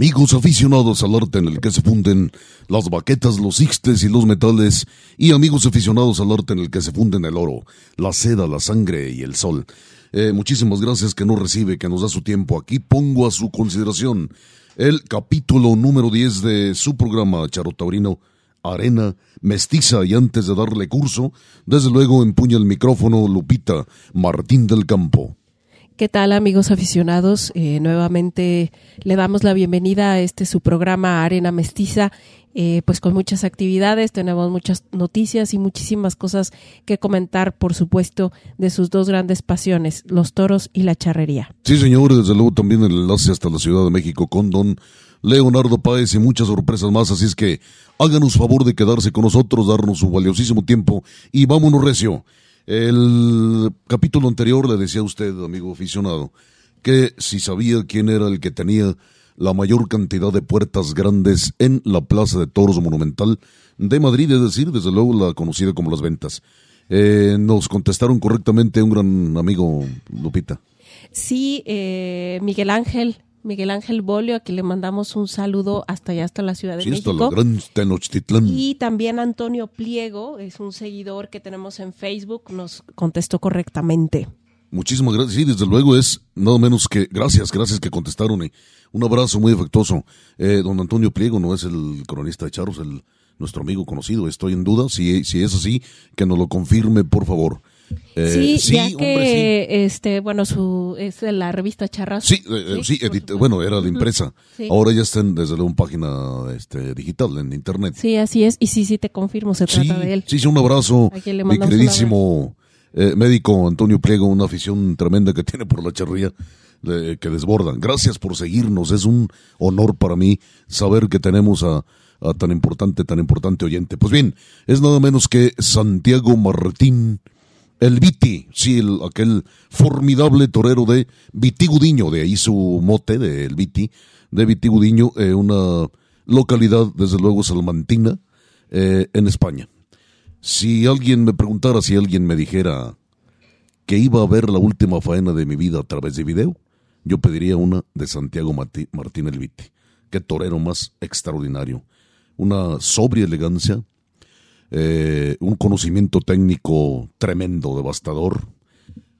Amigos aficionados al arte en el que se funden las baquetas, los ixtes y los metales, y amigos aficionados al arte en el que se funden el oro, la seda, la sangre y el sol. Eh, muchísimas gracias que nos recibe, que nos da su tiempo. Aquí pongo a su consideración el capítulo número 10 de su programa Charotaurino Arena Mestiza. Y antes de darle curso, desde luego empuña el micrófono Lupita Martín del Campo. ¿Qué tal amigos aficionados? Eh, nuevamente le damos la bienvenida a este su programa Arena Mestiza, eh, pues con muchas actividades, tenemos muchas noticias y muchísimas cosas que comentar, por supuesto, de sus dos grandes pasiones, los toros y la charrería. Sí, señor, desde luego también el enlace hasta la Ciudad de México con don Leonardo Páez y muchas sorpresas más, así es que háganos favor de quedarse con nosotros, darnos su valiosísimo tiempo y vámonos recio. El capítulo anterior le decía a usted, amigo aficionado, que si sabía quién era el que tenía la mayor cantidad de puertas grandes en la Plaza de Toros Monumental de Madrid, es decir, desde luego la conocida como Las Ventas. Eh, nos contestaron correctamente un gran amigo, Lupita. Sí, eh, Miguel Ángel Miguel Ángel Bolio, a quien le mandamos un saludo hasta allá, hasta la Ciudad de Sí, hasta México. la gran Tenochtitlán. Y también Antonio Pliego, es un seguidor que tenemos en Facebook, nos contestó correctamente. Muchísimas gracias. Sí, desde luego es nada menos que gracias, gracias que contestaron. y un abrazo muy afectuoso. Eh, don Antonio Pliego no es el cronista de Charros, el, nuestro amigo conocido. Estoy en duda. Si, si es así, que nos lo confirme, por favor. Eh, sí, ya hombre, que, este, bueno, su, es de la revista Charras. Sí, sí, eh, sí, bueno, era de impresa. Sí. Ahora ya está en, desde luego en página este, digital, en internet. Sí, así es. Y sí, sí, te confirmo, se Sí, trata de él. sí, sí, un abrazo, A quien le mi queridísimo eh, médico Antonio Pliego, una afición tremenda que tiene por la charría que desborda. Gracias por seguirnos, es un honor para mí saber que tenemos a, a tan importante, tan importante oyente. Pues bien, es nada menos que Santiago Martín, el Viti, sí, el- aquel formidable torero de Vitigudiño, de ahí su mote, de el Viti, de Vitigudiño, eh, una localidad, desde luego, salmantina, eh, en España. Si alguien me preguntara, si alguien me dijera que iba a ver la última faena de mi vida a través de video, yo pediría una de Santiago Martí- Martín el Viti. Qué torero más extraordinario. Una sobria elegancia, eh, un conocimiento técnico tremendo, devastador,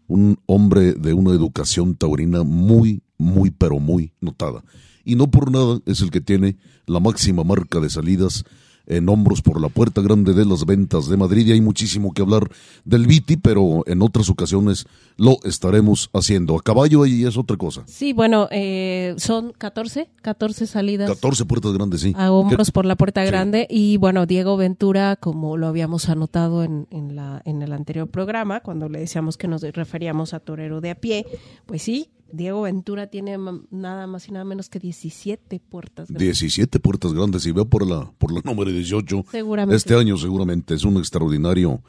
un hombre de una educación taurina muy, muy, pero muy notada. Y no por nada es el que tiene la máxima marca de salidas en hombros por la puerta grande de las ventas de Madrid. Y hay muchísimo que hablar del Viti, pero en otras ocasiones lo estaremos haciendo. A caballo ahí es otra cosa. Sí, bueno, eh, son 14, 14 salidas 14 puertas grandes, sí. a hombros por la puerta Sí. grande y bueno, Diego Ventura, como lo habíamos anotado en, en, la, en el anterior programa, cuando le decíamos que nos referíamos a torero de a pie, pues sí, Diego Ventura tiene nada más y nada menos que 17 puertas grandes. 17 puertas grandes y veo por la, por la número 18. Seguramente. Este año seguramente es un extraordinario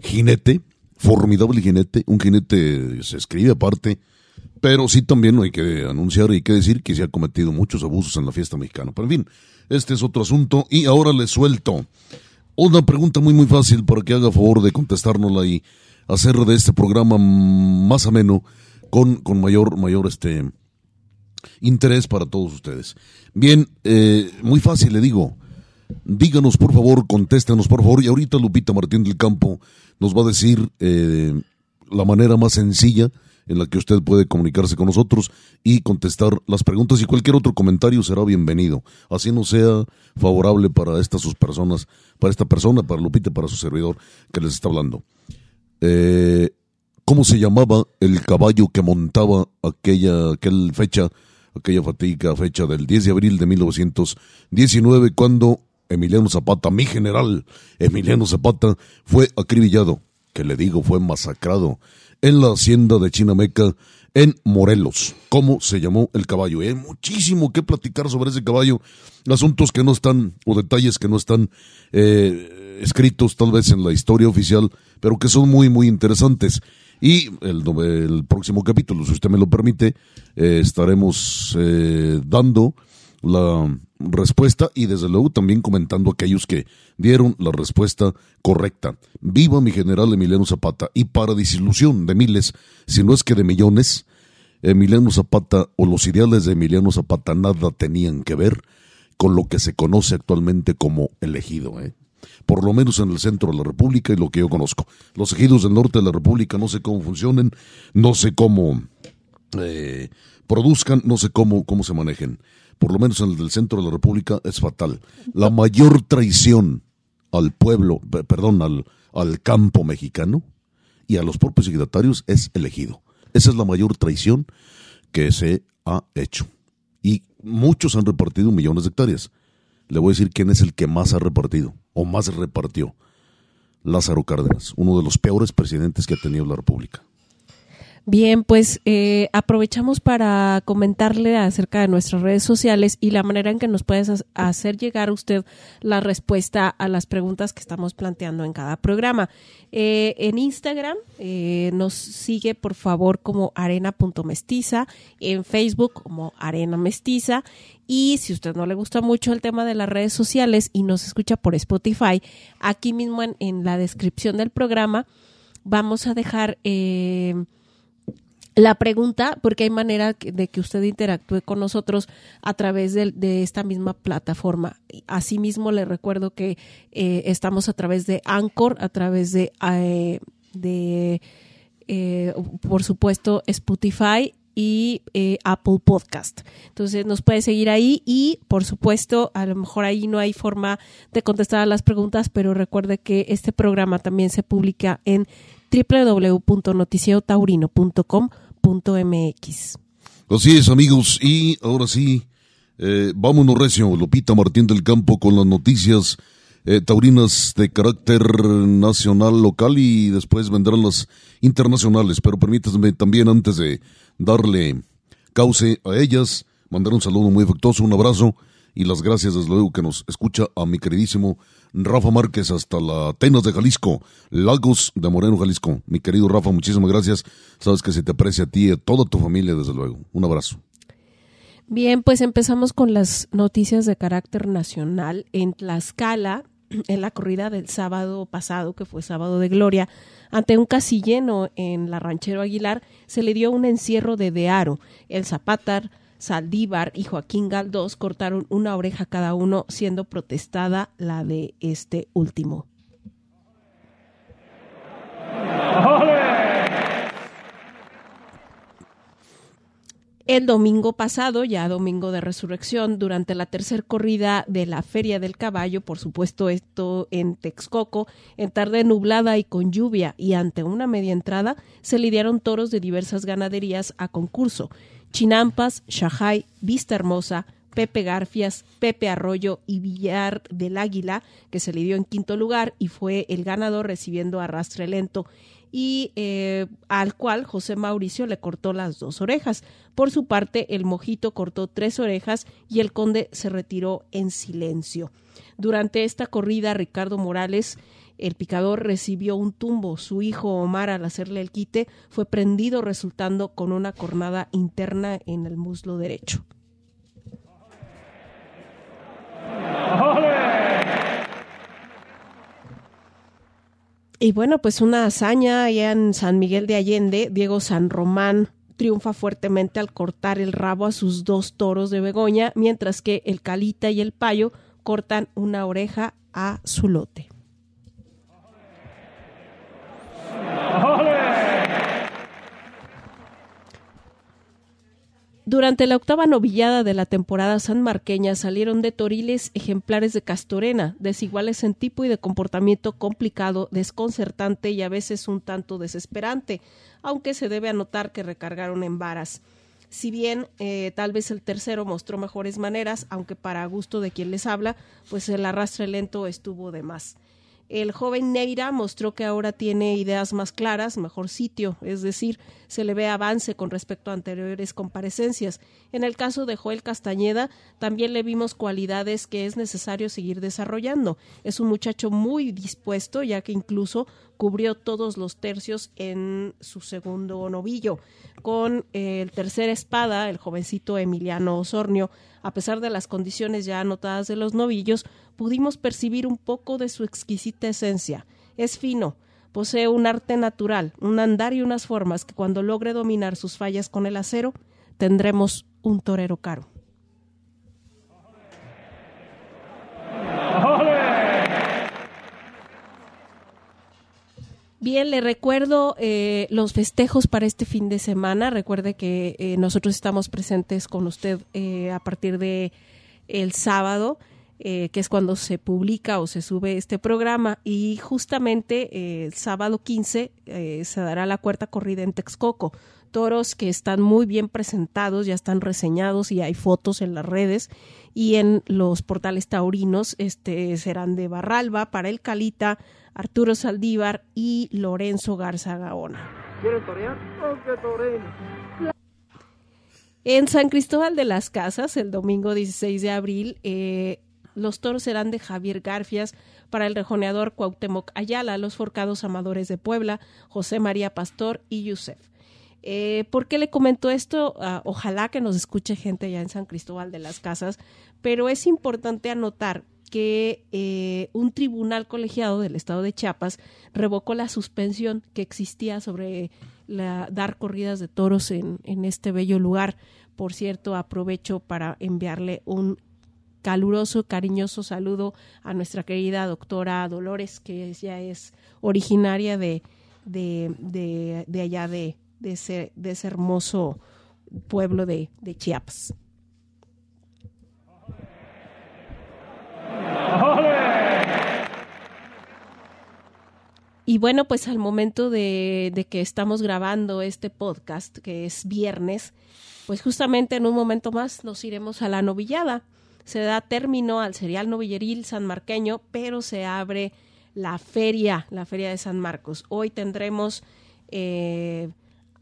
jinete, formidable jinete, un jinete se escribe aparte, pero sí también hay que anunciar y hay que decir que se ha cometido muchos abusos en la fiesta mexicana. Pero en fin, este es otro asunto y ahora le suelto una pregunta muy muy fácil para que haga favor de contestárnosla y hacer de este programa más ameno con, con mayor, mayor este, interés para todos ustedes. Bien, eh, muy fácil, le digo. Díganos, por favor, contéstenos, por favor. Y ahorita Lupita Martín del Campo nos va a decir eh, la manera más sencilla en la que usted puede comunicarse con nosotros y contestar las preguntas y cualquier otro comentario será bienvenido. Así no sea favorable para estas sus personas, para esta persona, para Lupita, para su servidor que les está hablando. Eh, ¿Cómo se llamaba el caballo que montaba aquella, aquella fecha, aquella fatiga fecha del 10 de abril de 1919 cuando Emiliano Zapata, mi general Emiliano Zapata, fue acribillado, que le digo fue masacrado en la hacienda de Chinameca en Morelos. ¿Cómo se llamó el caballo? Hay muchísimo que platicar sobre ese caballo, asuntos que no están, o detalles que no están eh, escritos tal vez en la historia oficial, pero que son muy, muy interesantes. Y el, el próximo capítulo, si usted me lo permite, eh, estaremos eh, dando la respuesta y desde luego también comentando aquellos que dieron la respuesta correcta. Viva mi general Emiliano Zapata y para disilusión de miles, si no es que de millones, Emiliano Zapata o los ideales de Emiliano Zapata nada tenían que ver con lo que se conoce actualmente como elegido. ¿eh? Por lo menos en el centro de la República y lo que yo conozco. Los ejidos del norte de la República no sé cómo funcionen, no sé cómo eh, produzcan, no sé cómo, cómo se manejen por lo menos en el del centro de la República, es fatal. La mayor traición al pueblo, perdón, al, al campo mexicano y a los propios signatarios es elegido. Esa es la mayor traición que se ha hecho. Y muchos han repartido millones de hectáreas. Le voy a decir quién es el que más ha repartido o más repartió. Lázaro Cárdenas, uno de los peores presidentes que ha tenido la República. Bien, pues eh, aprovechamos para comentarle acerca de nuestras redes sociales y la manera en que nos puedes hacer llegar usted la respuesta a las preguntas que estamos planteando en cada programa. Eh, en Instagram eh, nos sigue por favor como arena.mestiza, en Facebook como arena mestiza y si usted no le gusta mucho el tema de las redes sociales y nos escucha por Spotify, aquí mismo en, la descripción del programa vamos a dejar la pregunta, porque hay manera de que usted interactúe con nosotros a través de, esta misma plataforma. Asimismo, le recuerdo que eh, estamos a través de Anchor, a través de, eh, de eh, por supuesto, Spotify y Apple Podcast. Entonces nos puede seguir ahí y por supuesto a lo mejor ahí no hay forma de contestar a las preguntas, pero recuerde que este programa también se publica en www.noticiero.taurino.com.mx. Así es, amigos. Y ahora sí, eh, vámonos recio, Lupita Martín del Campo con las noticias eh, taurinas de carácter nacional, local y después vendrán las internacionales. Pero permítanme también, antes de darle cauce a ellas, mandar un saludo muy afectuoso, un abrazo y las gracias desde luego que nos escucha a mi queridísimo Rafa Márquez hasta la Atenas de Jalisco, Lagos de Moreno, Jalisco. Mi querido Rafa, muchísimas gracias. Sabes que se te aprecia a ti y a toda tu familia, desde luego. Un abrazo. Bien, pues empezamos con las noticias de carácter nacional. En Tlaxcala, en la corrida del sábado pasado, que fue sábado de gloria, ante un casilleno en la Ranchero Aguilar, se le dio un encierro de Dearo. El Zapatar Saldívar y Joaquín Galdós cortaron una oreja cada uno, siendo protestada la de este último. El domingo pasado, ya domingo de resurrección, durante la tercera corrida de la Feria del Caballo, por supuesto esto en Texcoco, en tarde nublada y con lluvia y ante una media entrada, se lidiaron toros de diversas ganaderías a concurso. Chinampas, Shahai, Vista Hermosa, Pepe Garfias, Pepe Arroyo y Villar del Águila, que se le dio en quinto lugar y fue el ganador recibiendo arrastre lento y eh, al cual José Mauricio le cortó las dos orejas. Por su parte, el mojito cortó tres orejas y el conde se retiró en silencio. Durante esta corrida, Ricardo Morales el picador recibió un tumbo. Su hijo Omar, al hacerle el quite, fue prendido, resultando con una cornada interna en el muslo derecho. Y bueno, pues una hazaña allá en San Miguel de Allende, Diego San Román triunfa fuertemente al cortar el rabo a sus dos toros de Begoña, mientras que el Calita y el Payo cortan una oreja a su lote. Durante la octava novillada de la temporada sanmarqueña salieron de Toriles ejemplares de Castorena, desiguales en tipo y de comportamiento complicado, desconcertante y a veces un tanto desesperante, aunque se debe anotar que recargaron en varas. Si bien eh, tal vez el tercero mostró mejores maneras, aunque para gusto de quien les habla, pues el arrastre lento estuvo de más. El joven Neira mostró que ahora tiene ideas más claras, mejor sitio, es decir, se le ve avance con respecto a anteriores comparecencias. En el caso de Joel Castañeda, también le vimos cualidades que es necesario seguir desarrollando. Es un muchacho muy dispuesto, ya que incluso cubrió todos los tercios en su segundo novillo. Con el tercer espada, el jovencito Emiliano Osornio, a pesar de las condiciones ya anotadas de los novillos, pudimos percibir un poco de su exquisita esencia. Es fino, posee un arte natural, un andar y unas formas que cuando logre dominar sus fallas con el acero, tendremos un torero caro. Bien, le recuerdo eh, los festejos para este fin de semana. Recuerde que eh, nosotros estamos presentes con usted eh, a partir de el sábado, que es cuando se publica o se sube este programa. Y justamente el sábado 15 se dará la cuarta corrida en Texcoco. Toros que están muy bien presentados, ya están reseñados y hay fotos en las redes y en los portales taurinos. Este serán de Barralba para el Calita Arturo Saldívar y Lorenzo Garza Gaona. En San Cristóbal de las Casas, el domingo 16 de abril, eh, los toros serán de Javier Garfias para el rejoneador Cuauhtémoc Ayala, los forcados amadores de Puebla, José María Pastor y Yusef. Eh, ¿Por qué le comento esto? Ah, ojalá que nos escuche gente ya en San Cristóbal de las Casas, pero es importante anotar que eh, un tribunal colegiado del estado de Chiapas revocó la suspensión que existía sobre la, dar corridas de toros en, este bello lugar. Por cierto, aprovecho para enviarle un caluroso, cariñoso saludo a nuestra querida doctora Dolores, que ya es originaria de, de, de, de allá de, de, ese, de ese hermoso pueblo de, de Chiapas. Y bueno, pues al momento de, que estamos grabando este podcast, que es viernes, pues justamente en un momento más nos iremos a la novillada. Se da término al serial novilleril sanmarqueño, pero se abre la feria, la feria de San Marcos. Hoy tendremos eh,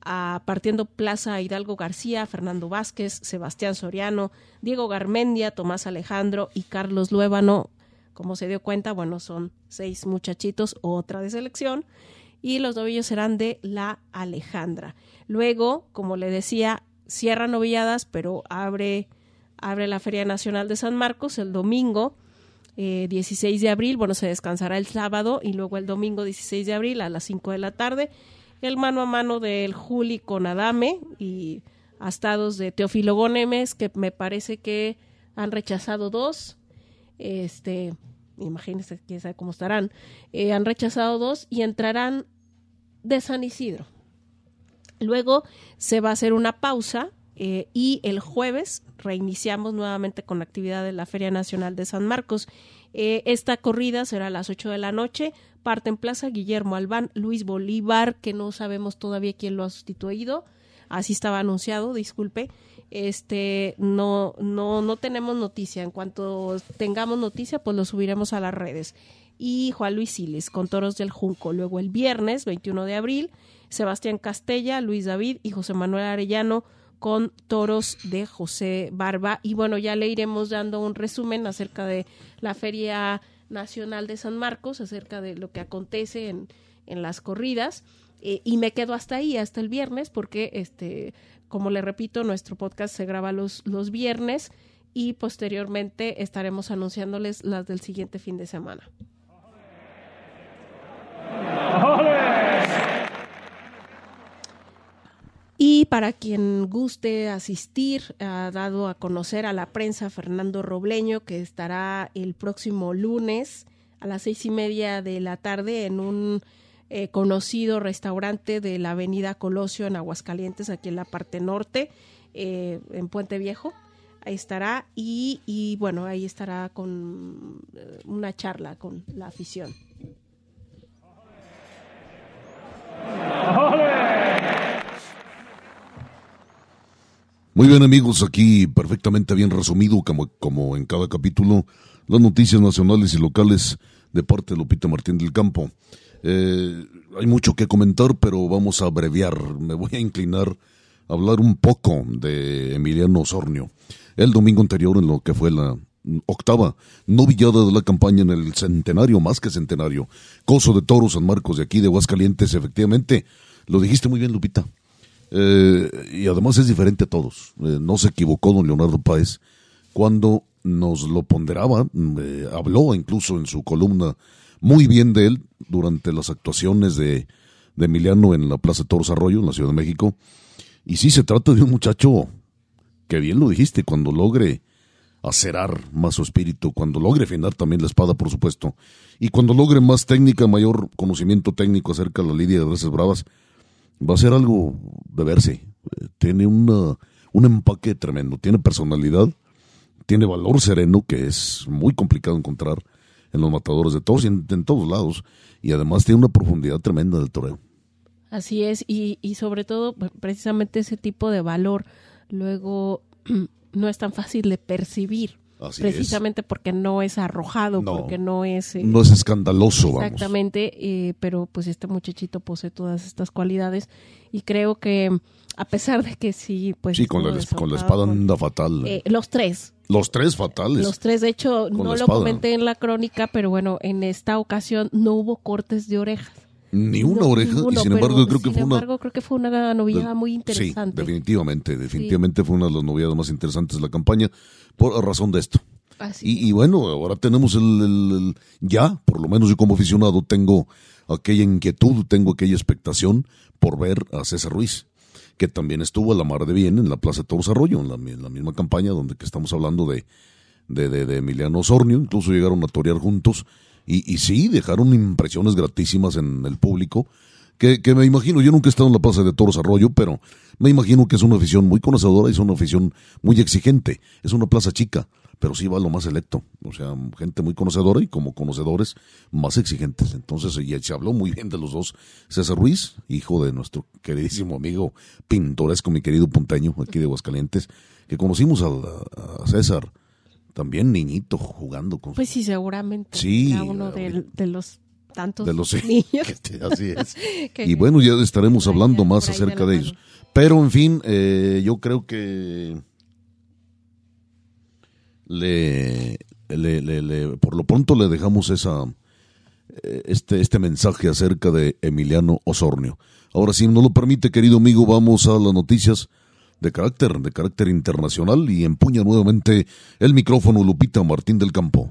partiendo Plaza Hidalgo García, Fernando Vázquez, Sebastián Soriano, Diego Garmendia, Tomás Alejandro y Carlos Luébano como se dio cuenta, bueno, son seis muchachitos, otra de selección, y los novillos serán de la Alejandra. Luego, como le decía, cierra novilladas, pero abre, abre la Feria Nacional de San Marcos el domingo. 16 eh, de abril, bueno, se descansará el sábado y luego el domingo 16 de abril a las 5 de la tarde, el mano a mano del Juli con Adame y astados de Teófilo Gómez, que me parece que han rechazado dos, este, imagínense quién sabe cómo estarán, eh, han rechazado dos y entrarán de San Isidro. Luego se va a hacer una pausa eh, y el jueves reiniciamos nuevamente con la actividad de la Feria Nacional de San Marcos. Eh, esta corrida será a las 8 de la noche. Parte en Plaza Guillermo Albán, Luis Bolívar, que no sabemos todavía quién lo ha sustituido. Así estaba anunciado, disculpe este no no no tenemos noticia en cuanto tengamos noticia pues lo subiremos a las redes y Juan Luis Siles con Toros del Junco luego el viernes 21 de abril Sebastián Castella Luis David y José Manuel Arellano con toros de José Barba. Y bueno ya le iremos dando un resumen acerca de la feria nacional de San Marcos acerca de lo que acontece en, en las corridas. Eh, y me quedo hasta ahí, hasta el viernes, porque este, como le repito, nuestro podcast se graba los, los viernes y posteriormente estaremos anunciándoles las del siguiente fin de semana. Y para quien guste asistir, ha dado a conocer a la prensa Fernando Robleño que estará el próximo lunes a las seis y media de la tarde en un eh, conocido restaurante de la Avenida Colosio en Aguascalientes, aquí en la parte norte, eh, en Puente Viejo. Ahí estará y, y bueno, ahí estará con eh, una charla con la afición. Muy bien amigos, aquí perfectamente bien resumido como, como en cada capítulo las noticias nacionales y locales de parte de Lupita Martín del Campo. Eh, hay mucho que comentar, pero vamos a abreviar. Me voy a inclinar a hablar un poco de Emiliano Osornio. El domingo anterior, en lo que fue la octava novillada de la campaña en el centenario, más que centenario, Coso de Toros San Marcos de aquí de Aguascalientes, efectivamente, lo dijiste muy bien, Lupita. Eh, y además es diferente a todos. Eh, no se equivocó don Leonardo Páez cuando nos lo ponderaba, eh, habló incluso en su columna muy bien de él durante las actuaciones de, Emiliano en la Plaza Toros Arroyo, en la Ciudad de México. Y sí se trata de un muchacho que bien lo dijiste, cuando logre acerar más su espíritu, cuando logre afinar también la espada, por supuesto, y cuando logre más técnica, mayor conocimiento técnico acerca de la lidia de Gracias Bravas, va a ser algo de verse. Tiene una, un empaque tremendo, tiene personalidad, tiene valor sereno, que es muy complicado encontrar en los matadores de todos y en, todos lados, y además tiene una profundidad tremenda del toreo. Así es, y, y sobre todo pues, precisamente ese tipo de valor luego no es tan fácil de percibir. Precisamente porque no es arrojado, porque no es... Eh, no es escandaloso, Exactamente, eh, pero pues este muchachito posee todas estas cualidades y creo que a pesar de que sí, pues... Sí, con la, con la espada anda fatal. Eh, los tres. Los tres fatales. Los tres, de hecho, no lo comenté en la crónica, pero bueno, en esta ocasión no hubo cortes de orejas. Ni una oreja, y sin embargo creo que fue una... creo que fue una novillada muy interesante. Sí, definitivamente, definitivamente fue una de las novilladas más interesantes de la campaña por razón de esto. Y, y, bueno, ahora tenemos el, ya, por lo menos yo como aficionado tengo aquella inquietud, tengo aquella expectación por ver a César Ruiz, que también estuvo a la mar de bien en la Plaza de Toros Arroyo, en la, misma campaña donde que estamos hablando de, de, de, de Emiliano Osornio, incluso llegaron a torear juntos y, y sí, dejaron impresiones gratísimas en el público, que, que, me imagino, yo nunca he estado en la Plaza de Toros Arroyo, pero me imagino que es una afición muy conocedora y es una afición muy exigente. Es una plaza chica, pero sí va lo más selecto. O sea, gente muy conocedora y como conocedores más exigentes. Entonces, y se habló muy bien de los dos. César Ruiz, hijo de nuestro queridísimo amigo pintoresco, mi querido punteño, aquí de Aguascalientes, que conocimos a, a César también niñito jugando con Pues sí, seguramente. Sí. uno de, los tantos de los niños. así es. y bueno, ya estaremos hablando más acerca de ellos. Pero en fin, eh, yo creo que le, le, le, por lo pronto le dejamos esa eh, este, este mensaje acerca de Emiliano Osornio. Ahora, si no lo permite, querido amigo, vamos a las noticias de carácter, de carácter internacional y empuña nuevamente el micrófono Lupita Martín del Campo.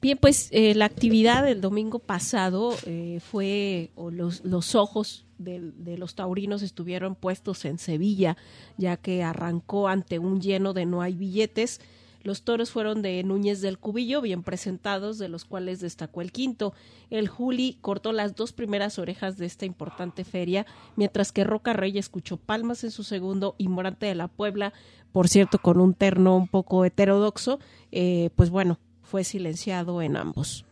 Bien, pues eh, la actividad del domingo pasado eh, fue, o los, los ojos de, de, los taurinos estuvieron puestos en Sevilla, ya que arrancó ante un lleno de no hay billetes los toros fueron de Núñez del Cubillo, bien presentados, de los cuales destacó el quinto. El Juli cortó las dos primeras orejas de esta importante feria, mientras que Roca Rey escuchó palmas en su segundo y Morante de la Puebla, por cierto, con un terno un poco heterodoxo, eh, pues bueno, fue silenciado en ambos.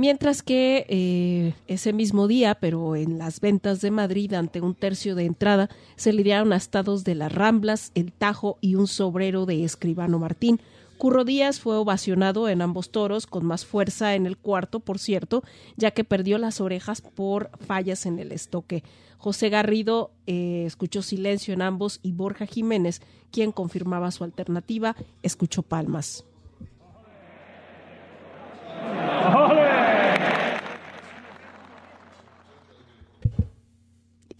Mientras que eh, ese mismo día, pero en las ventas de Madrid, ante un tercio de entrada, se lidiaron astados de las Ramblas, el Tajo y un sobrero de Escribano Martín. Curro Díaz fue ovacionado en ambos toros, con más fuerza en el cuarto, por cierto, ya que perdió las orejas por fallas en el estoque. José Garrido eh, escuchó silencio en ambos y Borja Jiménez, quien confirmaba su alternativa, escuchó palmas.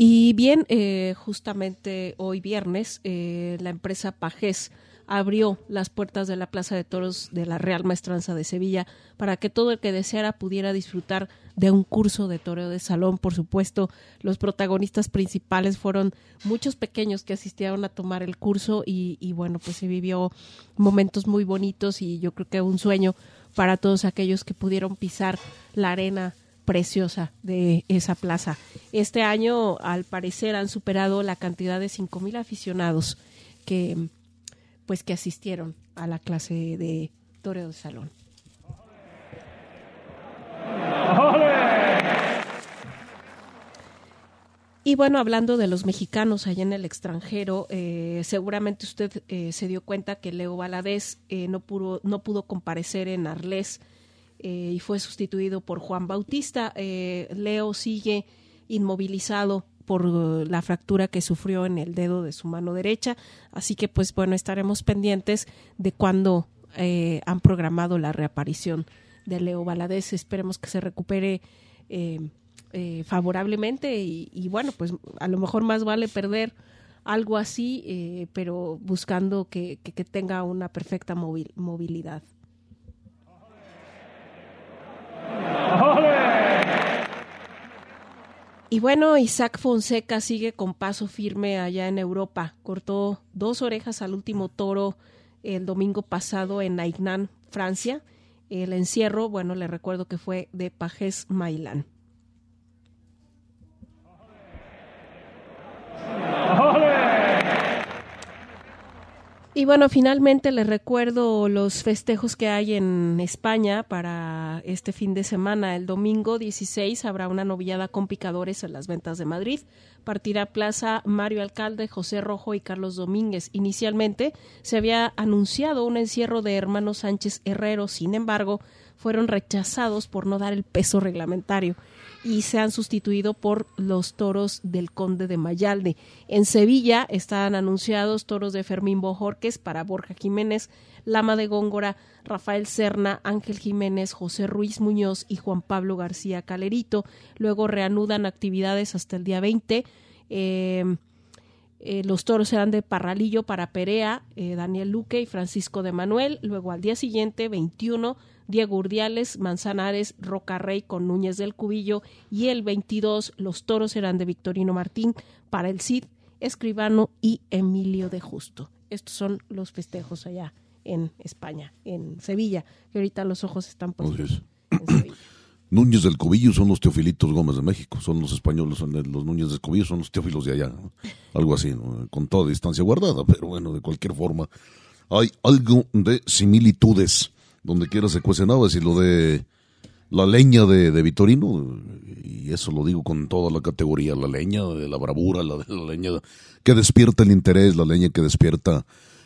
Y bien, eh, justamente hoy viernes, eh, la empresa Pajés abrió las puertas de la Plaza de Toros de la Real Maestranza de Sevilla para que todo el que deseara pudiera disfrutar de un curso de toreo de salón. Por supuesto, los protagonistas principales fueron muchos pequeños que asistieron a tomar el curso y, y bueno, pues se vivió momentos muy bonitos y yo creo que un sueño para todos aquellos que pudieron pisar la arena preciosa de esa plaza. Este año, al parecer, han superado la cantidad de 5.000 aficionados que pues que asistieron a la clase de toreo de salón. Y bueno, hablando de los mexicanos allá en el extranjero, eh, seguramente usted eh, se dio cuenta que Leo Valadez eh, no, pudo, no pudo comparecer en Arles y fue sustituido por Juan Bautista. Leo sigue inmovilizado por la fractura que sufrió en el dedo de su mano derecha. Así que, pues bueno, estaremos pendientes de cuándo eh, han programado la reaparición de Leo Valadez. Esperemos que se recupere eh, eh, favorablemente y, bueno, pues a lo mejor más vale perder algo así, pero buscando que, que, tenga una perfecta movilidad. Y bueno, Isaac Fonseca sigue con paso firme allá en Europa. Cortó dos orejas al último toro el domingo pasado en Aignan, Francia. El encierro, bueno, le recuerdo que fue de Pajes Mailán. Y bueno, finalmente les recuerdo los festejos que hay en España para este fin de semana. El domingo 16 habrá una novillada con picadores en las ventas de Madrid. Partirá Plaza Mario Alcalde, José Rojo y Carlos Domínguez. Inicialmente se había anunciado un encierro de hermanos Sánchez Herrero, sin embargo, fueron rechazados por no dar el peso reglamentario y se han sustituido por los toros del Conde de Mayalde. En Sevilla están anunciados toros de Fermín Bojorques para Borja Jiménez, Lama de Góngora, Rafael Serna, Ángel Jiménez, José Ruiz Muñoz y Juan Pablo García Calerito. Luego reanudan actividades hasta el día 20. Eh, eh, los toros serán de Parralillo para Perea, eh, Daniel Luque y Francisco de Manuel. Luego al día siguiente, 21, Diego Urdiales, Manzanares, Rocarrey con Núñez del Cubillo y el 22 los toros serán de Victorino Martín para el Cid, Escribano y Emilio de Justo. Estos son los festejos allá en España, en Sevilla, que ahorita los ojos están puestos Núñez del Cubillo son los Teofilitos Gómez de México, son los españoles, son los Núñez del Cubillo son los Teófilos de allá, algo así, con toda distancia guardada, pero bueno, de cualquier forma, hay algo de similitudes donde quiera se cuece nada, y lo de la leña de, de, Vitorino, y eso lo digo con toda la categoría, la leña de la bravura, la, la leña que despierta el interés, la leña que despierta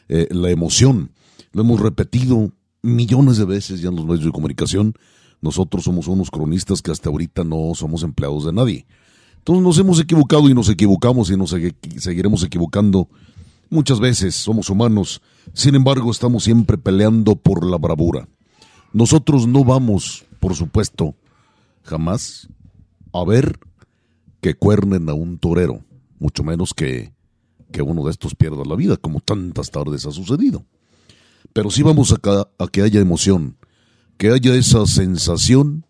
eh, la emoción. Lo hemos repetido millones de veces ya en los medios de comunicación. Nosotros somos unos cronistas que hasta ahorita no somos empleados de nadie. Entonces nos hemos equivocado y nos equivocamos y nos seguiremos equivocando Muchas veces somos humanos, sin embargo estamos siempre peleando por la bravura. Nosotros no vamos, por supuesto, jamás a ver que cuernen a un torero, mucho menos que, que uno de estos pierda la vida, como tantas tardes ha sucedido. Pero sí vamos a, a que haya emoción, que haya esa sensación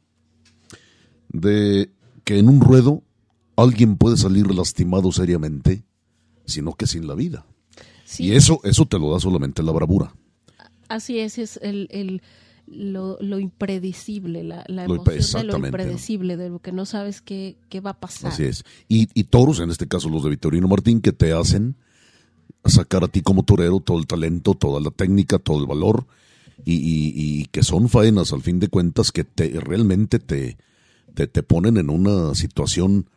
de que en un ruedo alguien puede salir lastimado seriamente, sino que sin la vida. Y eso, eso te lo da solamente la bravura. Así es, es el, el lo, lo, impredecible, la, la emoción de lo impredecible, de lo que no sabes qué, qué va a pasar. Así es. Y, y, toros, en este caso los de Victorino Martín, que te hacen sacar a ti como torero todo el talento, toda la técnica, todo el valor, y, y, y que son faenas, al fin de cuentas, que te realmente te, te, te ponen en una situación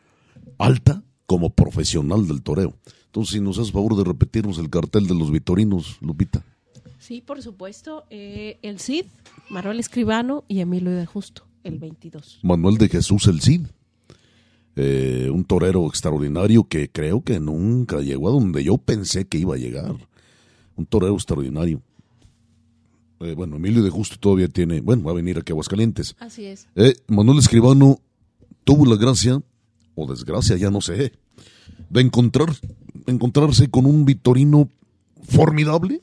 alta como profesional del toreo. Entonces, si nos haces favor de repetirnos el cartel de los Vitorinos, Lupita. Sí, por supuesto. Eh, el Cid, Manuel Escribano y Emilio de Justo, el 22. Manuel de Jesús el Cid. Eh, un torero extraordinario que creo que nunca llegó a donde yo pensé que iba a llegar. Un torero extraordinario. Eh, bueno, Emilio de Justo todavía tiene, bueno, va a venir aquí a Aguascalientes. Así es. Manuel Escribano tuvo la gracia, o desgracia, ya no sé, de encontrar encontrarse con un Vitorino formidable,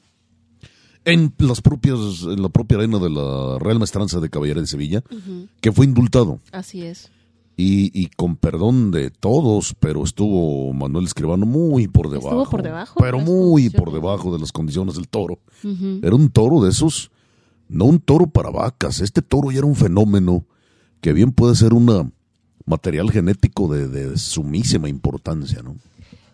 en las propias, en la propia arena de la Real Maestranza de Caballera de Sevilla, que fue indultado. Así es. Y, y, con perdón de todos, pero estuvo Manuel Escribano muy por debajo. Estuvo por debajo. Pero muy por debajo de las condiciones del toro. Era un toro de esos, no un toro para vacas. Este toro ya era un fenómeno que bien puede ser un material genético de, de sumísima importancia, ¿no?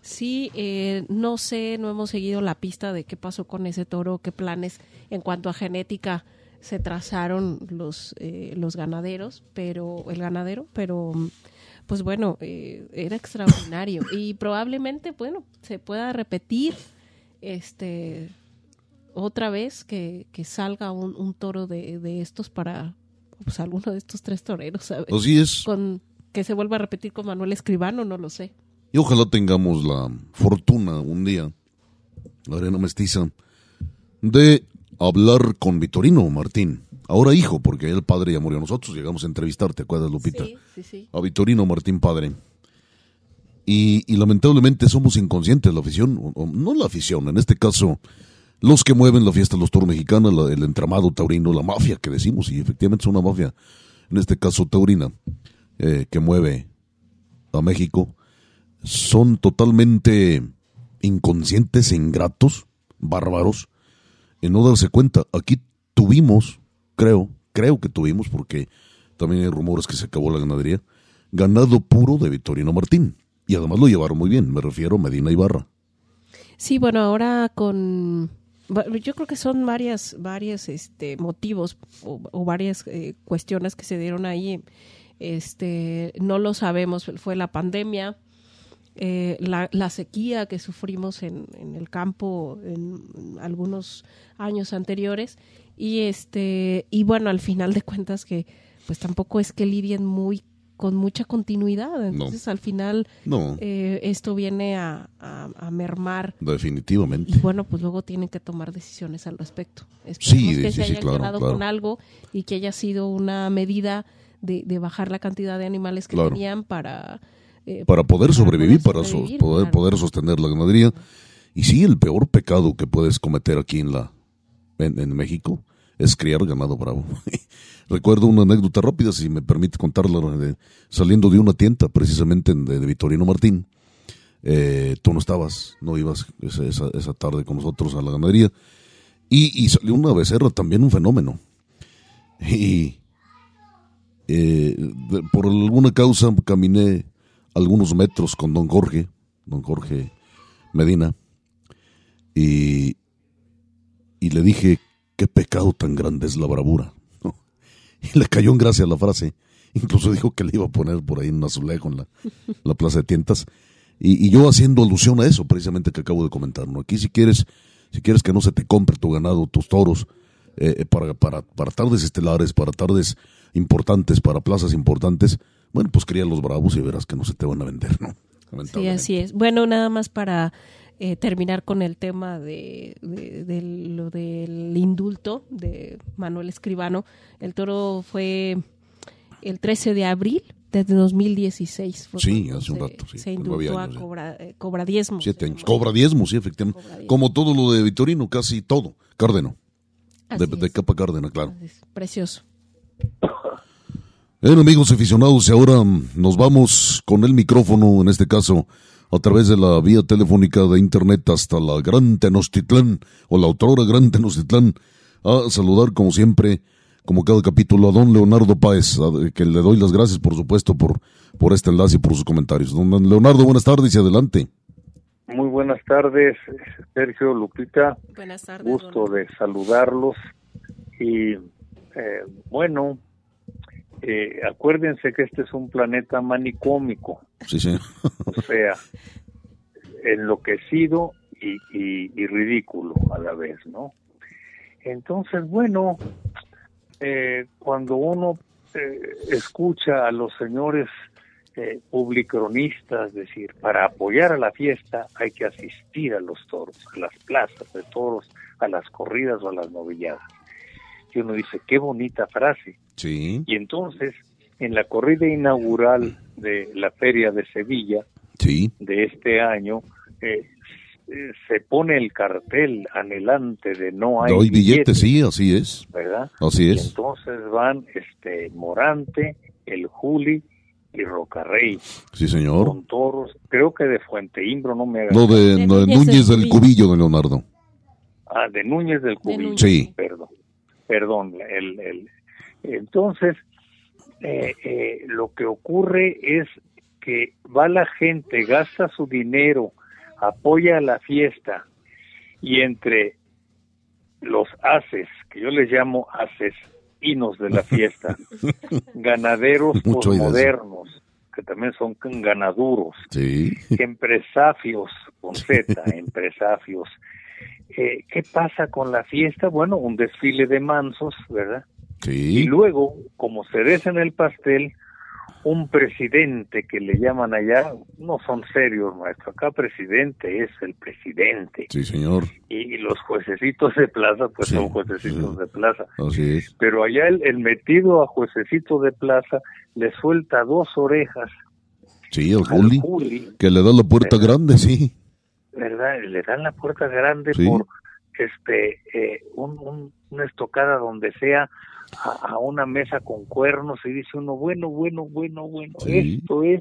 Sí, eh, no sé, no hemos seguido la pista de qué pasó con ese toro, qué planes en cuanto a genética se trazaron los, eh, los ganaderos, pero el ganadero, pero pues bueno, eh, era extraordinario y probablemente, bueno, se pueda repetir este otra vez que, que salga un, un toro de, de, estos para pues alguno de estos tres toreros, ¿sabes? Así es. Con, que se vuelva a repetir con Manuel Escribano, no lo sé. Y ojalá tengamos la fortuna un día, la arena mestiza, de hablar con Vitorino Martín. Ahora hijo, porque el padre ya murió. Nosotros llegamos a entrevistarte, ¿te acuerdas, Lupita? Sí, sí, sí. A Vitorino Martín padre. Y, y, lamentablemente somos inconscientes, la afición, o, no la afición, en este caso, los que mueven la fiesta de los toros mexicanos, la, el entramado taurino, la mafia que decimos, y efectivamente es una mafia, en este caso taurina, eh, que mueve a México, son totalmente inconscientes, ingratos, bárbaros, en no darse cuenta. Aquí tuvimos, creo, creo que tuvimos, porque también hay rumores que se acabó la ganadería, ganado puro de Victorino Martín. Y además lo llevaron muy bien, me refiero a Medina Ibarra. Sí, bueno, ahora con... Yo creo que son varias, varias este, motivos o, o varias eh, cuestiones que se dieron ahí. Este, no lo sabemos, fue la pandemia, eh, la, la, sequía que sufrimos en, en el campo en, en, algunos años anteriores y este y bueno al final de cuentas que pues tampoco es que lidien muy con mucha continuidad entonces no. al final no. eh, esto viene a, a, a, mermar definitivamente y bueno pues luego tienen que tomar decisiones al respecto Esperemos sí, sí, que se sí, hayan claro, quedado claro. con algo y que haya sido una medida de, de bajar la cantidad de animales que Claro. tenían para eh, para poder sobrevivir, para, sobrevivir, so- poder, claro. poder sostener la ganadería. Y sí, el peor pecado que puedes cometer aquí en la en, en México es criar ganado bravo. Recuerdo una anécdota rápida, si me permite contarla, de- saliendo de una tienda precisamente de, de Vitorino Martín. Eh, tú no estabas, no ibas esa, esa, esa tarde con nosotros a la ganadería. Y, y salió una becerra, también un fenómeno. Y eh, de- por alguna causa caminé algunos metros con don Jorge, don Jorge Medina, y, y le dije, qué pecado tan grande es la bravura. ¿no? Y le cayó en gracia la frase. Incluso dijo que le iba a poner por ahí un azulejo en la, la plaza de tientas. Y, y yo haciendo alusión a eso, precisamente que acabo de comentar. ¿no? Aquí si quieres, si quieres que no se te compre tu ganado, tus toros, eh, para, para, para tardes estelares, para tardes importantes, para plazas importantes, bueno, pues cría los bravos y verás que no se te van a vender, ¿no? Sí, así es. Bueno, nada más para eh, terminar con el tema de, de- de lo del indulto de Manuel Escribano. El toro fue el 13 de abril de 2016. fue Sí, hace un se- rato, sí, Se indultó años, a cobra, eh, cobra diezmos. Siete se años. Cobra diezmo, sí, efectivamente. Diezmo. Como todo lo de Vitorino, casi todo. Cárdeno. De, Así de es. capa cárdena, claro. Así es. Precioso. Bien, amigos aficionados, y ahora mm, nos vamos con el micrófono, en este caso, a través de la vía telefónica de internet hasta la Gran Tenochtitlán, o la autora Gran Tenochtitlán, a saludar, como siempre, como cada capítulo, a don Leonardo Páez, a- que le doy las gracias, por supuesto, por, por este enlace y por sus comentarios. Don Leonardo, buenas tardes y adelante. Muy buenas tardes, Sergio Lupita. Buenas tardes. Gusto don- de saludarlos. Y eh, bueno, eh, acuérdense que este es un planeta manicómico, Sí, sí. o sea, enloquecido y, y- y ridículo a la vez, ¿no? Entonces, bueno, eh, cuando uno eh, escucha a los señores eh, publicronistas decir, para apoyar a la fiesta hay que asistir a los toros, a las plazas de toros, a las corridas o a las novilladas. Y uno dice, qué bonita frase. Sí, Y entonces, en la corrida inaugural de la Feria de Sevilla sí, de este año, eh, se pone el cartel anhelante de no hay, No hay billetes, sí, así es. ¿verdad? Así Y es. entonces van este Morante, el Juli y Rocarrey Sí, señor. con toros, creo que de Fuente Imbro, no me hagas No, de, De no, de Núñez del Cubillo, don Leonardo. Ah, de Núñez del Cubillo. Núñez. Sí. Perdón, perdón. El, el- entonces, eh, eh, lo que ocurre es que va la gente, gasta su dinero, apoya la fiesta y entre los haces, que yo les llamo haces, hinos de la fiesta, ganaderos modernos, que también son ganaduros, Sí. empresarios con Z, empresarios. Eh, ¿Qué pasa con la fiesta? Bueno, un desfile de mansos, ¿verdad? Y luego, como cereza en el pastel, un presidente que le llaman allá, no son serios, maestro, acá presidente es el presidente. Sí, señor. Y, y los juececitos de plaza, pues Sí, son juececitos sí. de plaza. Así es. Pero allá el, el metido a juececito de plaza le suelta dos orejas Sí, el Juli. Juli, Que le da la puerta ¿Verdad? grande, sí. ¿verdad? Le dan la puerta grande por este eh, un, un- una estocada donde sea a, a una mesa con cuernos y dice uno, bueno, bueno, bueno, bueno, Sí. esto es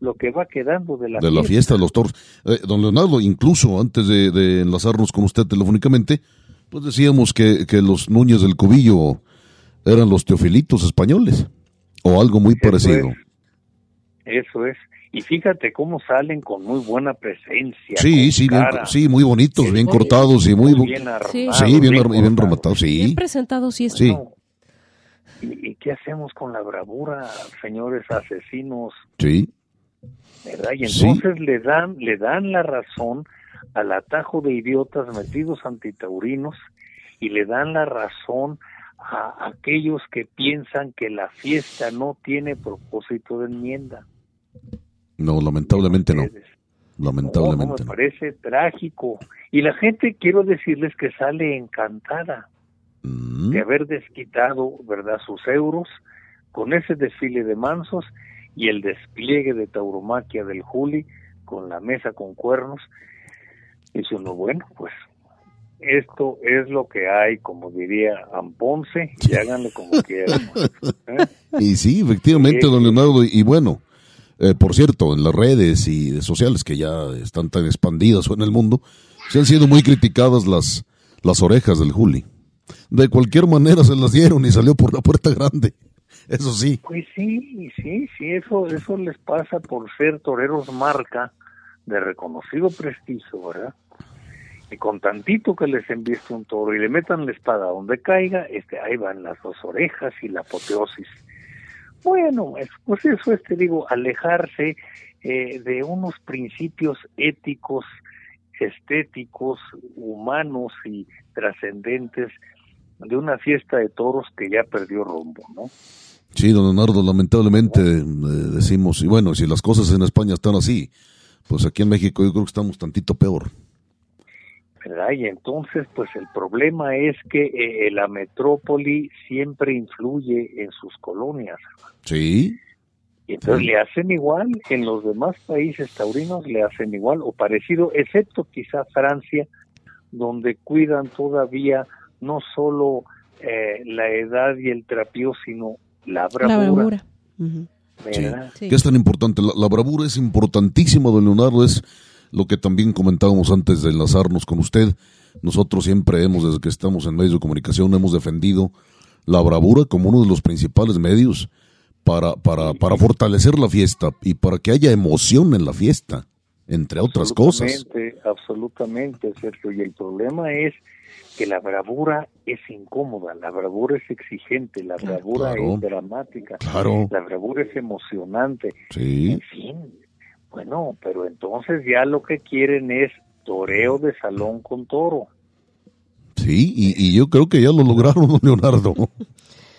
lo que va quedando de la de la fiesta de los toros. Eh, don Leonardo, incluso antes de, de enlazarnos con usted telefónicamente, pues decíamos que, que los Núñez del Cubillo eran los teofilitos españoles, o algo muy Eso parecido. es. Eso es. Y fíjate cómo salen con muy buena presencia. Sí, sí, bien, sí, muy bonitos, bien muy- cortados y muy, bien armados. Sí. bien, bien cortados. rematados, Bien sí, presentado sí es. Sí. No. ¿Y, y qué hacemos con la bravura, señores asesinos? sí, ¿verdad? Y Sí. entonces le dan le dan la razón al atajo de idiotas metidos antitaurinos y le dan la razón a aquellos que piensan que la fiesta no tiene propósito de enmienda. no, lamentablemente no, Ustedes. No, lamentablemente me no. parece trágico. Y la gente, quiero decirles que sale encantada Mm, de haber desquitado, ¿verdad?, sus euros con ese desfile de mansos y el despliegue de tauromaquia del Juli con la mesa con cuernos. Dice uno, bueno, pues esto es lo que hay, como diría Amponce, y háganle como quieran. ¿eh? Y sí, efectivamente, Sí. don Leonardo, y bueno, eh, por cierto, en las redes y sociales que ya están tan expandidas en el mundo, se han sido muy criticadas las, las orejas del Juli. De cualquier manera se las dieron y salió por la puerta grande. Eso sí. Pues sí, sí, sí, eso, eso les pasa por ser toreros marca de reconocido prestigio, ¿verdad? Y con tantito que les enviste un toro y le metan la espada donde caiga, este, ahí van las dos orejas y la apoteosis. Bueno, es- pues eso es, te digo, alejarse eh, de unos principios éticos, estéticos, humanos y trascendentes de una fiesta de toros que ya perdió rumbo, ¿no? Sí, don Leonardo, lamentablemente eh, decimos, y bueno, si las cosas en España están así, pues aquí en México yo creo que estamos tantito peor. ¿verdad? Y entonces, pues el problema es que eh, la metrópoli siempre influye en sus colonias. Sí, Y entonces Sí. le hacen igual, en los demás países taurinos le hacen igual o parecido, excepto quizá Francia, donde cuidan todavía no solo eh, la edad y el trapío, sino la bravura. La bravura. Sí. ¿Qué es tan importante? La, la bravura es importantísima, don Leonardo, es lo que también comentábamos antes de enlazarnos con usted. Nosotros siempre hemos, desde que estamos en medios de comunicación, hemos defendido la bravura como uno de los principales medios para, para, para fortalecer la fiesta y para que haya emoción en la fiesta, entre otras cosas. Absolutamente, absolutamente, Sergio. Y el problema es que la bravura es incómoda, la bravura es exigente, la bravura Claro. es dramática, Claro, la bravura es emocionante. sí, En fin, bueno, pero entonces ya lo que quieren es toreo de salón con toro. sí, y, y yo creo que ya lo lograron, Leonardo.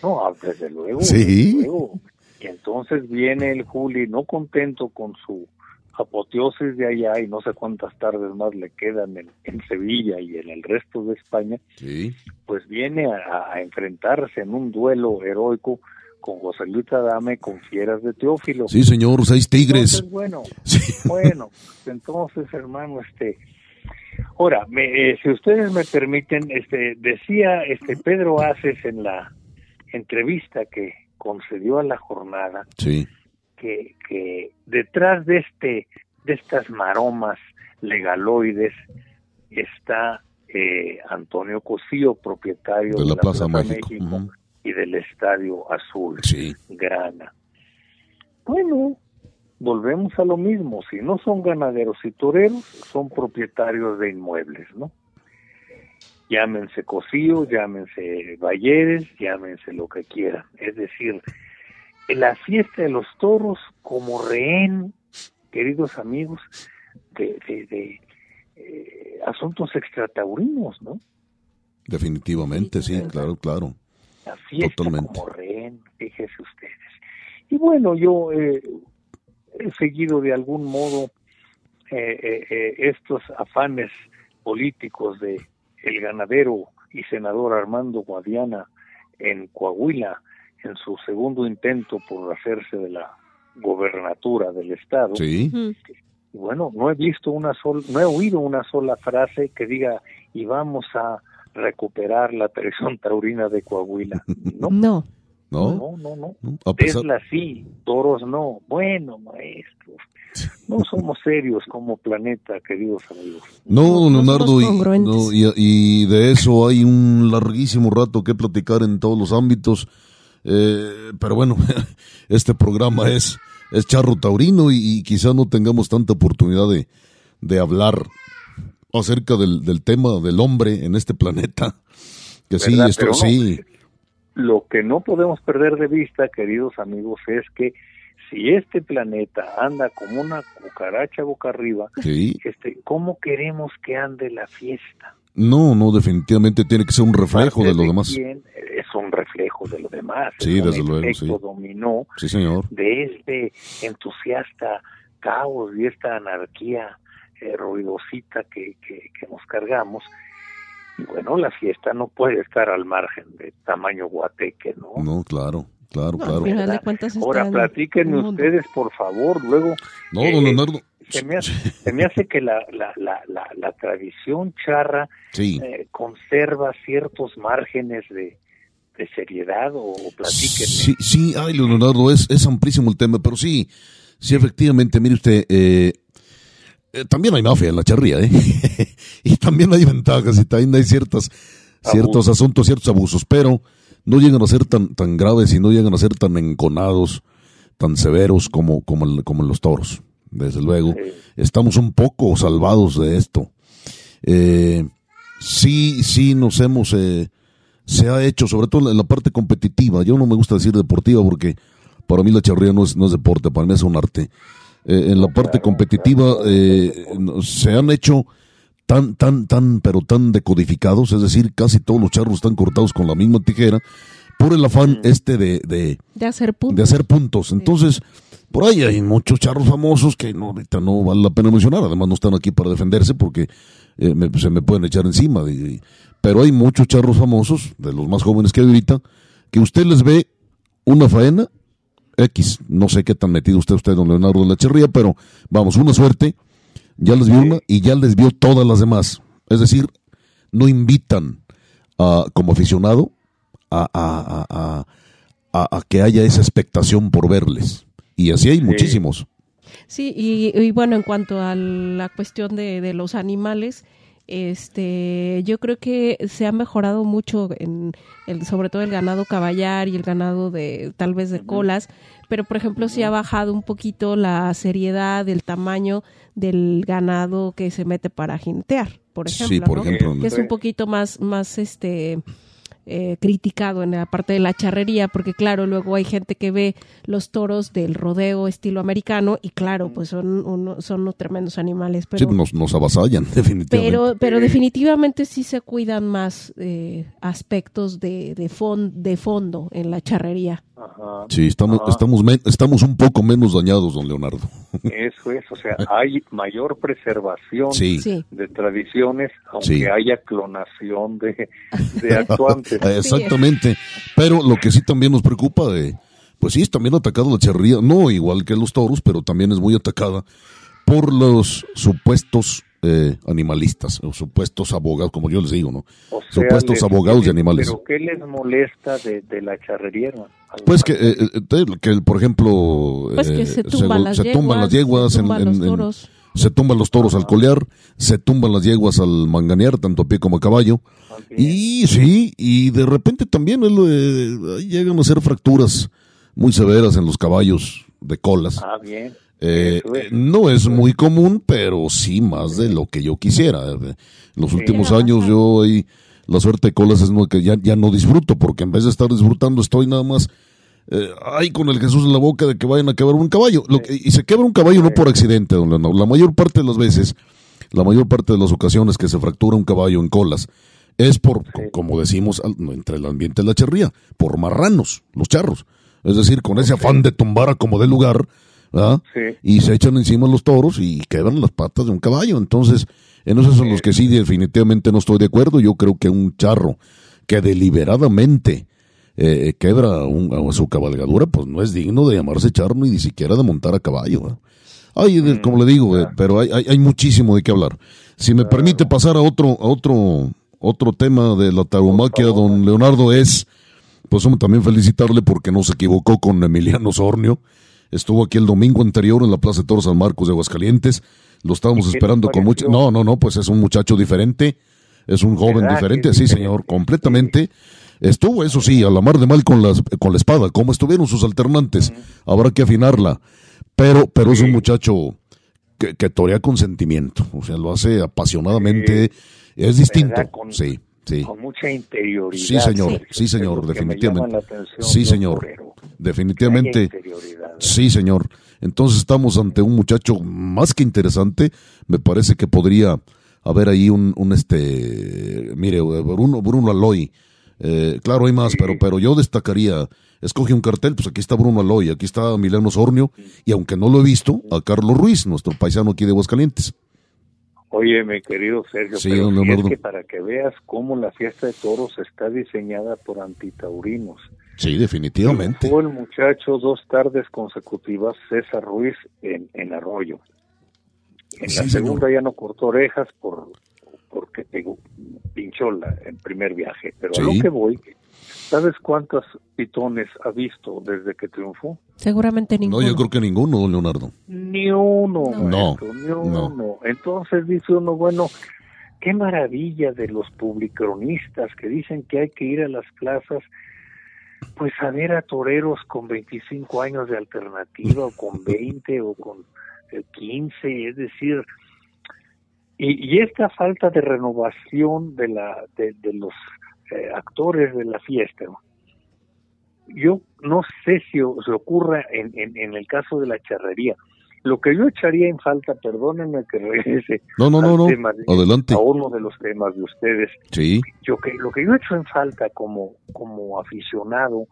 No, ah, desde luego. Sí. desde luego. Y entonces viene el Juli no contento con su apoteosis de allá y no sé cuántas tardes más le quedan en, en Sevilla y en el resto de España, Sí, pues viene a, a enfrentarse en un duelo heroico con José Luis Adame con fieras de Teófilo. sí, señor, seis tigres. Entonces, bueno, Sí. bueno, entonces hermano, este, Ahora, me, eh, si ustedes me permiten, este, decía este Pedro Aces en la entrevista que concedió a la jornada Sí, que, que detrás de este de estas maromas legaloides está eh, Antonio Cosío, propietario de la Plaza México. Y del Estadio Azul, Sí, Grana. Bueno, volvemos a lo mismo, si no son ganaderos y toreros, son propietarios de inmuebles, ¿no? Llámense Cosío, llámense Valleres, llámense lo que quieran. Es decir, la fiesta de los toros como rehén, queridos amigos, de, de, de, eh, asuntos extrataurinos, ¿no? definitivamente, sí, claro, claro. La fiesta Totalmente. como rehén, fíjese ustedes. Y bueno, yo eh, he seguido de algún modo eh, eh, eh, estos afanes políticos de el ganadero y senador Armando Guadiana en Coahuila en su segundo intento por hacerse de la gobernatura del estado. Sí. Y bueno, no he visto una sola, no he oído una sola frase que diga y vamos a recuperar la tradición taurina de Coahuila. No, No. ¿no? no, no, no. ¿No? A pesar, Tesla sí, toros no. Bueno, maestros, no somos serios como planeta, queridos amigos. No, No, don no Leonardo, y, no, y, y de eso hay un larguísimo rato que platicar en todos los ámbitos. Eh, pero bueno, este programa es, es charro taurino y, y quizá no tengamos tanta oportunidad de, de hablar acerca del, del tema del hombre en este planeta. Que sí, esto no. sí, Lo que no podemos perder de vista, queridos amigos, es que si este planeta anda como una cucaracha boca arriba, sí. este, ¿cómo queremos que ande la fiesta? No, no, definitivamente tiene que ser un reflejo de lo demás. quién? Es un reflejo de lo demás. Sí, es un desde luego, efecto sí. dominó Sí, señor. de este entusiasta caos y esta anarquía eh, ruidosita que, que, que nos cargamos. Y bueno, la fiesta no puede estar al margen de tamaño guateque, ¿no? No, claro, claro, No, claro. al final de ¿verdad? cuentas Ahora, platíquenme ustedes, por favor, luego No, eh, don Leonardo. se me hace, se me hace que la, la, la, la, la tradición charra Sí. eh, conserva ciertos márgenes de, de seriedad o, o platíquenme. Sí, sí, ay, Leonardo, es, es amplísimo el tema, pero sí, sí, efectivamente, mire usted, eh, eh, también hay mafia en la charría, ¿eh? y también hay ventajas y también hay ciertas, ciertos asuntos, ciertos abusos, pero no llegan a ser tan, tan graves y no llegan a ser tan enconados, tan severos como, como, el- como en los toros, desde luego. Sí. Estamos un poco salvados de esto. Eh, sí, sí nos hemos, eh, se ha hecho, sobre todo en la parte competitiva. Yo no me gusta decir deportiva porque para mí la charrería no es, no es deporte, para mí es un arte. Eh, en la parte competitiva eh, se han hecho tan, tan, tan, pero tan decodificados, es decir, casi todos los charros están cortados con la misma tijera por el afán este de, de, De hacer puntos. de hacer puntos. Entonces, por ahí hay muchos charros famosos que no, ahorita no vale la pena mencionar. Además, no están aquí para defenderse porque eh, me- se me pueden echar encima. Y- y- pero hay muchos charros famosos, de los más jóvenes que hay ahorita, que usted les ve una faena X. No sé qué tan metido usted, usted, don Leonardo de la Cherría, pero vamos, una suerte. Ya les vio una y ya les vio todas las demás. Es decir, no invitan a, como aficionado a, a- a- a- a- a que haya esa expectación por verles. Y así hay muchísimos. Sí, y, y bueno, en cuanto a la cuestión de, de los animales, este, yo creo que se ha mejorado mucho en el, sobre todo el ganado caballar y el ganado de tal vez de colas, pero por ejemplo sí ha bajado un poquito la seriedad, el tamaño del ganado que se mete para jintear, por ejemplo, sí, por ¿no? ejemplo. que es un poquito más, más este eh, criticado en la parte de la charrería, porque claro, luego hay gente que ve los toros del rodeo estilo americano y claro, pues son uno, son unos tremendos animales, Sí, pero nos, nos avasallan, definitivamente. pero, pero definitivamente sí se cuidan más eh, aspectos de, de, fon- de fondo en la charrería. Ajá. sí, estamos, Ajá. estamos, estamos un poco menos dañados, don Leonardo. Eso es, o sea, hay mayor preservación Sí. de tradiciones, aunque Sí. haya clonación de, de actuantes. Exactamente. Pero lo que sí también nos preocupa de, pues sí, es también atacado la charrería, no igual que los toros, pero también es muy atacada por los supuestos eh, animalistas, o supuestos abogados, como yo les digo, ¿no? O sea, supuestos les- abogados de animales. ¿Pero qué les molesta de, de la charrería? hermano? Pues que, eh, eh, que por ejemplo, Pues que eh, se tumban se- las se tumban las yeguas, se en- tumban en- los en- toros. Se tumban los toros al colear, se tumban las yeguas al manganear, tanto a pie como a caballo. Y sí, y de repente también de- ahí llegan a ser fracturas muy severas en los caballos de colas. Ah, bien. Eh, no es muy común, pero sí más de lo que yo quisiera. En los últimos años yo ahí, la suerte de colas es lo que ya, ya no disfruto, porque en vez de estar disfrutando estoy nada más eh, ahí con el Jesús en la boca de que vayan a quebrar un caballo. Lo que- y se quebra un caballo no por accidente, don Leonardo. La mayor parte de las veces, la mayor parte de las ocasiones que se fractura un caballo en colas es por, co- como decimos entre el ambiente de la charría, por marranos, los charros. Es decir, con ese afán de tumbar a como de lugar, ¿verdad? Sí. y se echan encima los toros y quebran las patas de un caballo. Entonces, en esos son los que sí definitivamente no estoy de acuerdo. Yo creo que un charro que deliberadamente eh, quebra un- a su cabalgadura, pues no es digno de llamarse charro ni siquiera de montar a caballo. ¿verdad? Ay, de- como le digo, eh, pero hay, hay, hay muchísimo de qué hablar. Si me permite pasar a otro, a otro, otro tema de la tauromaquia, don Leonardo, es, pues también felicitarle porque no se equivocó con Emiliano Sornio. Estuvo aquí el domingo anterior en la Plaza de Toros San Marcos de Aguascalientes. Lo estábamos ¿Y esperando con mucho. No, no, no, pues es un muchacho diferente. Es un joven ¿Verdad diferente, sí, diferente? señor, completamente. Estuvo, eso sí, a la mar de mal con, las, con la espada, como estuvieron sus alternantes. Habrá que afinarla. Pero, pero es un muchacho que, que torea con sentimiento. O sea, lo hace apasionadamente. Es distinto. Con- sí, sí. Con mucha interioridad. Sí, señor, sí, señor, definitivamente. atención Sí, señor. torero. Definitivamente. Sí, señor. Entonces estamos ante un muchacho más que interesante. Me parece que podría haber ahí un, un este, mire, Bruno, Bruno Aloy. Eh, claro, hay más, pero, pero yo destacaría, escoge un cartel, pues aquí está Bruno Aloy, aquí está Milano Sornio, y aunque no lo he visto, a Carlos Ruiz, nuestro paisano aquí de Aguascalientes. Oye, mi querido Sergio, Sí, pero es que para que veas cómo la fiesta de toros está diseñada por antitaurinos. Sí, definitivamente. Fue el muchacho dos tardes consecutivas, César Ruiz, en, en Arroyo. En Sí, la señor. segunda ya no cortó orejas por porque pegó, pinchó la, el primer viaje. Pero a lo que voy, ¿sabes cuántos pitones ha visto desde que triunfó? Seguramente ninguno. No, yo creo que ninguno, don Leonardo. Ni uno, No. maestro, ni No. uno. Entonces dice uno, bueno, qué maravilla de los publicronistas que dicen que hay que ir a las plazas, pues a ver a toreros con 25 años de alternativa, o con 20, o con eh, 15, es decir, y, y esta falta de renovación de, la, de, de los eh, actores de la fiesta, yo no sé si se ocurra en, en, en el caso de la charrería. Lo que yo echaría en falta, perdónenme que regrese No, no, no, al no. tema de- Adelante. a uno de los temas de ustedes, Sí, yo que lo que yo echo en falta como como aficionado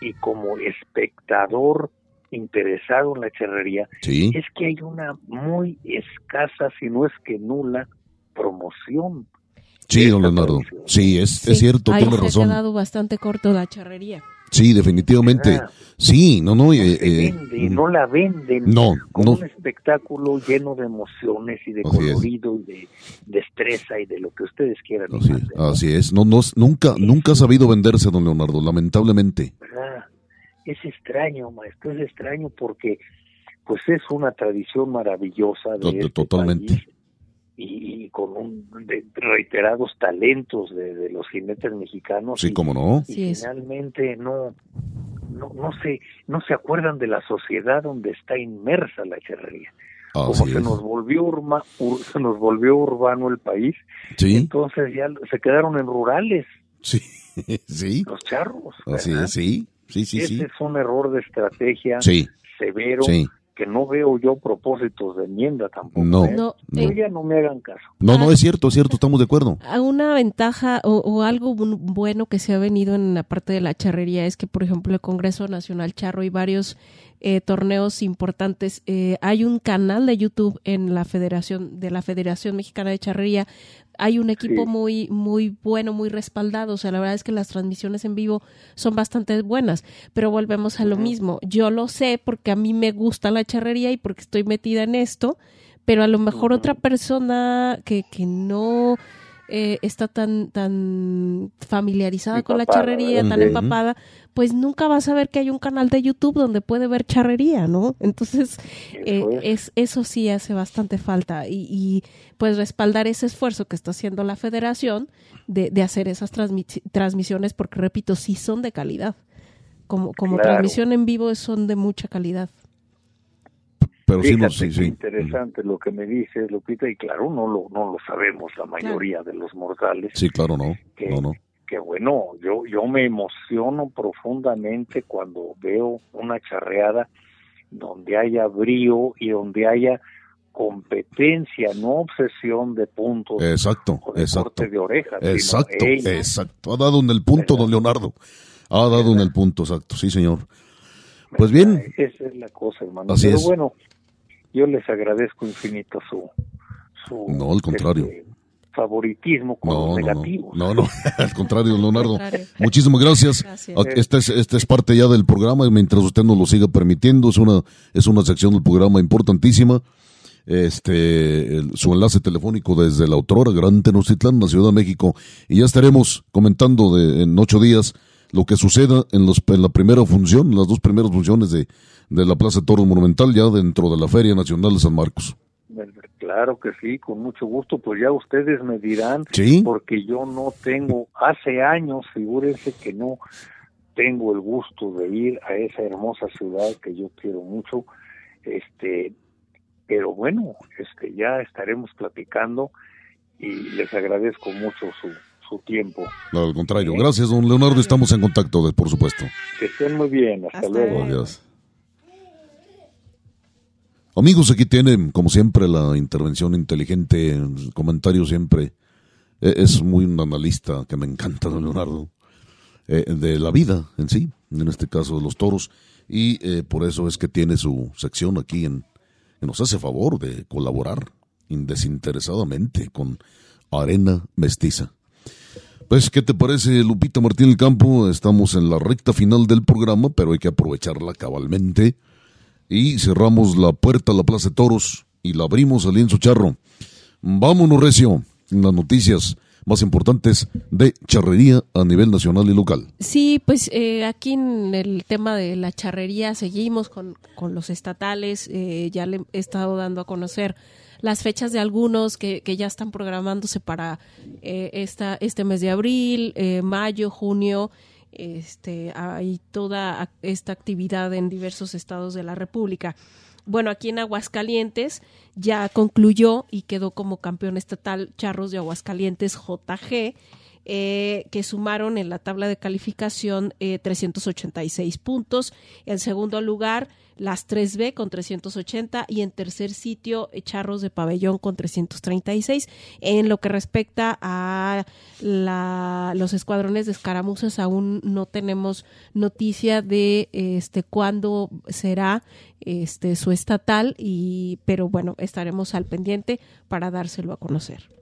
y como espectador interesado en la charrería sí. es que hay una muy escasa, si no es que nula, promoción. Sí, don Leonardo. tradición. Sí, es, Sí, es cierto, ahí tiene se razón. ha quedado bastante corto la charrería. Sí, definitivamente. Ah. Sí, no, no. eh, Se eh, vende, no la venden no, como no. un espectáculo lleno de emociones y de Así es. colorido y de destreza y de lo que ustedes quieran. Así, ¿no? es. No, no, nunca, nunca ha sabido venderse, don Leonardo, lamentablemente. ¿verdad? Es extraño, maestro, es extraño porque pues es una tradición maravillosa de este totalmente. país y, y con un de reiterados talentos de, de los jinetes mexicanos Sí, y, cómo no. y Sí finalmente no no no se no se acuerdan de la sociedad donde está inmersa la charrería como se es. nos volvió urma- ur- se nos volvió urbano el país Sí, entonces ya se quedaron en rurales sí, sí. los charros Así ¿verdad? es, sí. Sí, sí, Ese sí. es un error de estrategia Sí, severo sí. que no veo yo propósitos de enmienda tampoco. No. ¿eh? No, eh, ya no me hagan caso. No, no, es cierto, es cierto, estamos de acuerdo. a una ventaja o, o algo bu- bueno que se ha venido en la parte de la charrería es que, por ejemplo, el Congreso Nacional Charro y varios eh, torneos importantes, eh, hay un canal de YouTube en la Federación de la Federación Mexicana de Charrería. Hay un equipo Sí. muy muy bueno, muy respaldado. O sea, la verdad es que las transmisiones en vivo son bastante buenas. Pero volvemos a lo mismo. Yo lo sé porque a mí me gusta la charrería y porque estoy metida en esto pero a lo mejor otra persona que, que no eh, está tan, tan familiarizada con la charrería, tan empapada, pues nunca va a saber que hay un canal de YouTube donde puede ver charrería, ¿no? Entonces, eh, es. eso sí hace bastante falta y, y, pues respaldar ese esfuerzo que está haciendo la federación de, de hacer esas transmisiones, porque repito, sí son de calidad. Como, como transmisión en vivo son de mucha calidad pero sí, no, sí, sí. interesante lo que me dices, Lupita, y claro, no lo, no lo sabemos la mayoría de los mortales. Sí, claro, no. Que, no, no. que bueno, yo, yo me emociono profundamente cuando veo una charreada donde haya brío y donde haya competencia, no obsesión de puntos. Exacto, exacto. de orejas. Exacto, exacto. Ha dado en el punto, don Leonardo. Ha dado en el punto, exacto, sí, señor. Pues bien. Esa es la cosa, hermano. Pero bueno, yo les agradezco infinito su, su no, al contrario. Este, favoritismo con no, los negativos. No, no, al contrario, Leonardo. Muchísimas gracias. Esta es, esta es parte ya del programa, mientras usted nos lo siga permitiendo, es una, es una sección del programa importantísima. Este, su enlace telefónico desde la autora Gran Tenochtitlán, la Ciudad de México, y ya estaremos comentando de, en ocho días lo que suceda en, los, en la primera función, las dos primeras funciones de, de la Plaza Toro Monumental, ya dentro de la Feria Nacional de San Marcos. Claro que sí, con mucho gusto, pues ya ustedes me dirán, porque yo no tengo, hace años, figúrense que no tengo el gusto de ir a esa hermosa ciudad que yo quiero mucho, este, pero bueno, este, ya estaremos platicando y les agradezco mucho su, tiempo. al contrario. Gracias, don Leonardo. Estamos en contacto, por supuesto. Que estén muy bien. Hasta, luego. Adiós. Amigos, aquí tienen, como siempre, la intervención inteligente, el comentario siempre. E, es muy un analista que me encanta, don Leonardo, eh, de la vida en sí, en este caso de los toros, y eh, por eso es que tiene su sección aquí en, que nos hace favor de colaborar desinteresadamente con Arena Mestiza. Pues, ¿qué te parece, Lupita Martín del Campo? Estamos en la recta final del programa, pero hay que aprovecharla cabalmente. Y cerramos la puerta a la Plaza de Toros y la abrimos al lienzo charro. Vámonos, Recio, en las noticias más importantes de charrería a nivel nacional y local. Sí, pues eh, aquí en el tema de la charrería seguimos con, con los estatales, eh, ya le he estado dando a conocer las fechas de algunos que, que ya están programándose para eh, esta, este mes de abril, eh, mayo, junio. Este, hay toda esta actividad en diversos estados de la República. Bueno, aquí en Aguascalientes ya concluyó y quedó como campeón estatal Charros de Aguascalientes JG, eh, que sumaron en la tabla de calificación 386 puntos. En segundo lugar, las 3B con 380 y en tercer sitio Charros de Pabellón con 336. En lo que respecta a la, los escuadrones de escaramuzas aún no tenemos noticia de este cuándo será este su estatal y pero bueno, estaremos al pendiente para dárselo a conocer.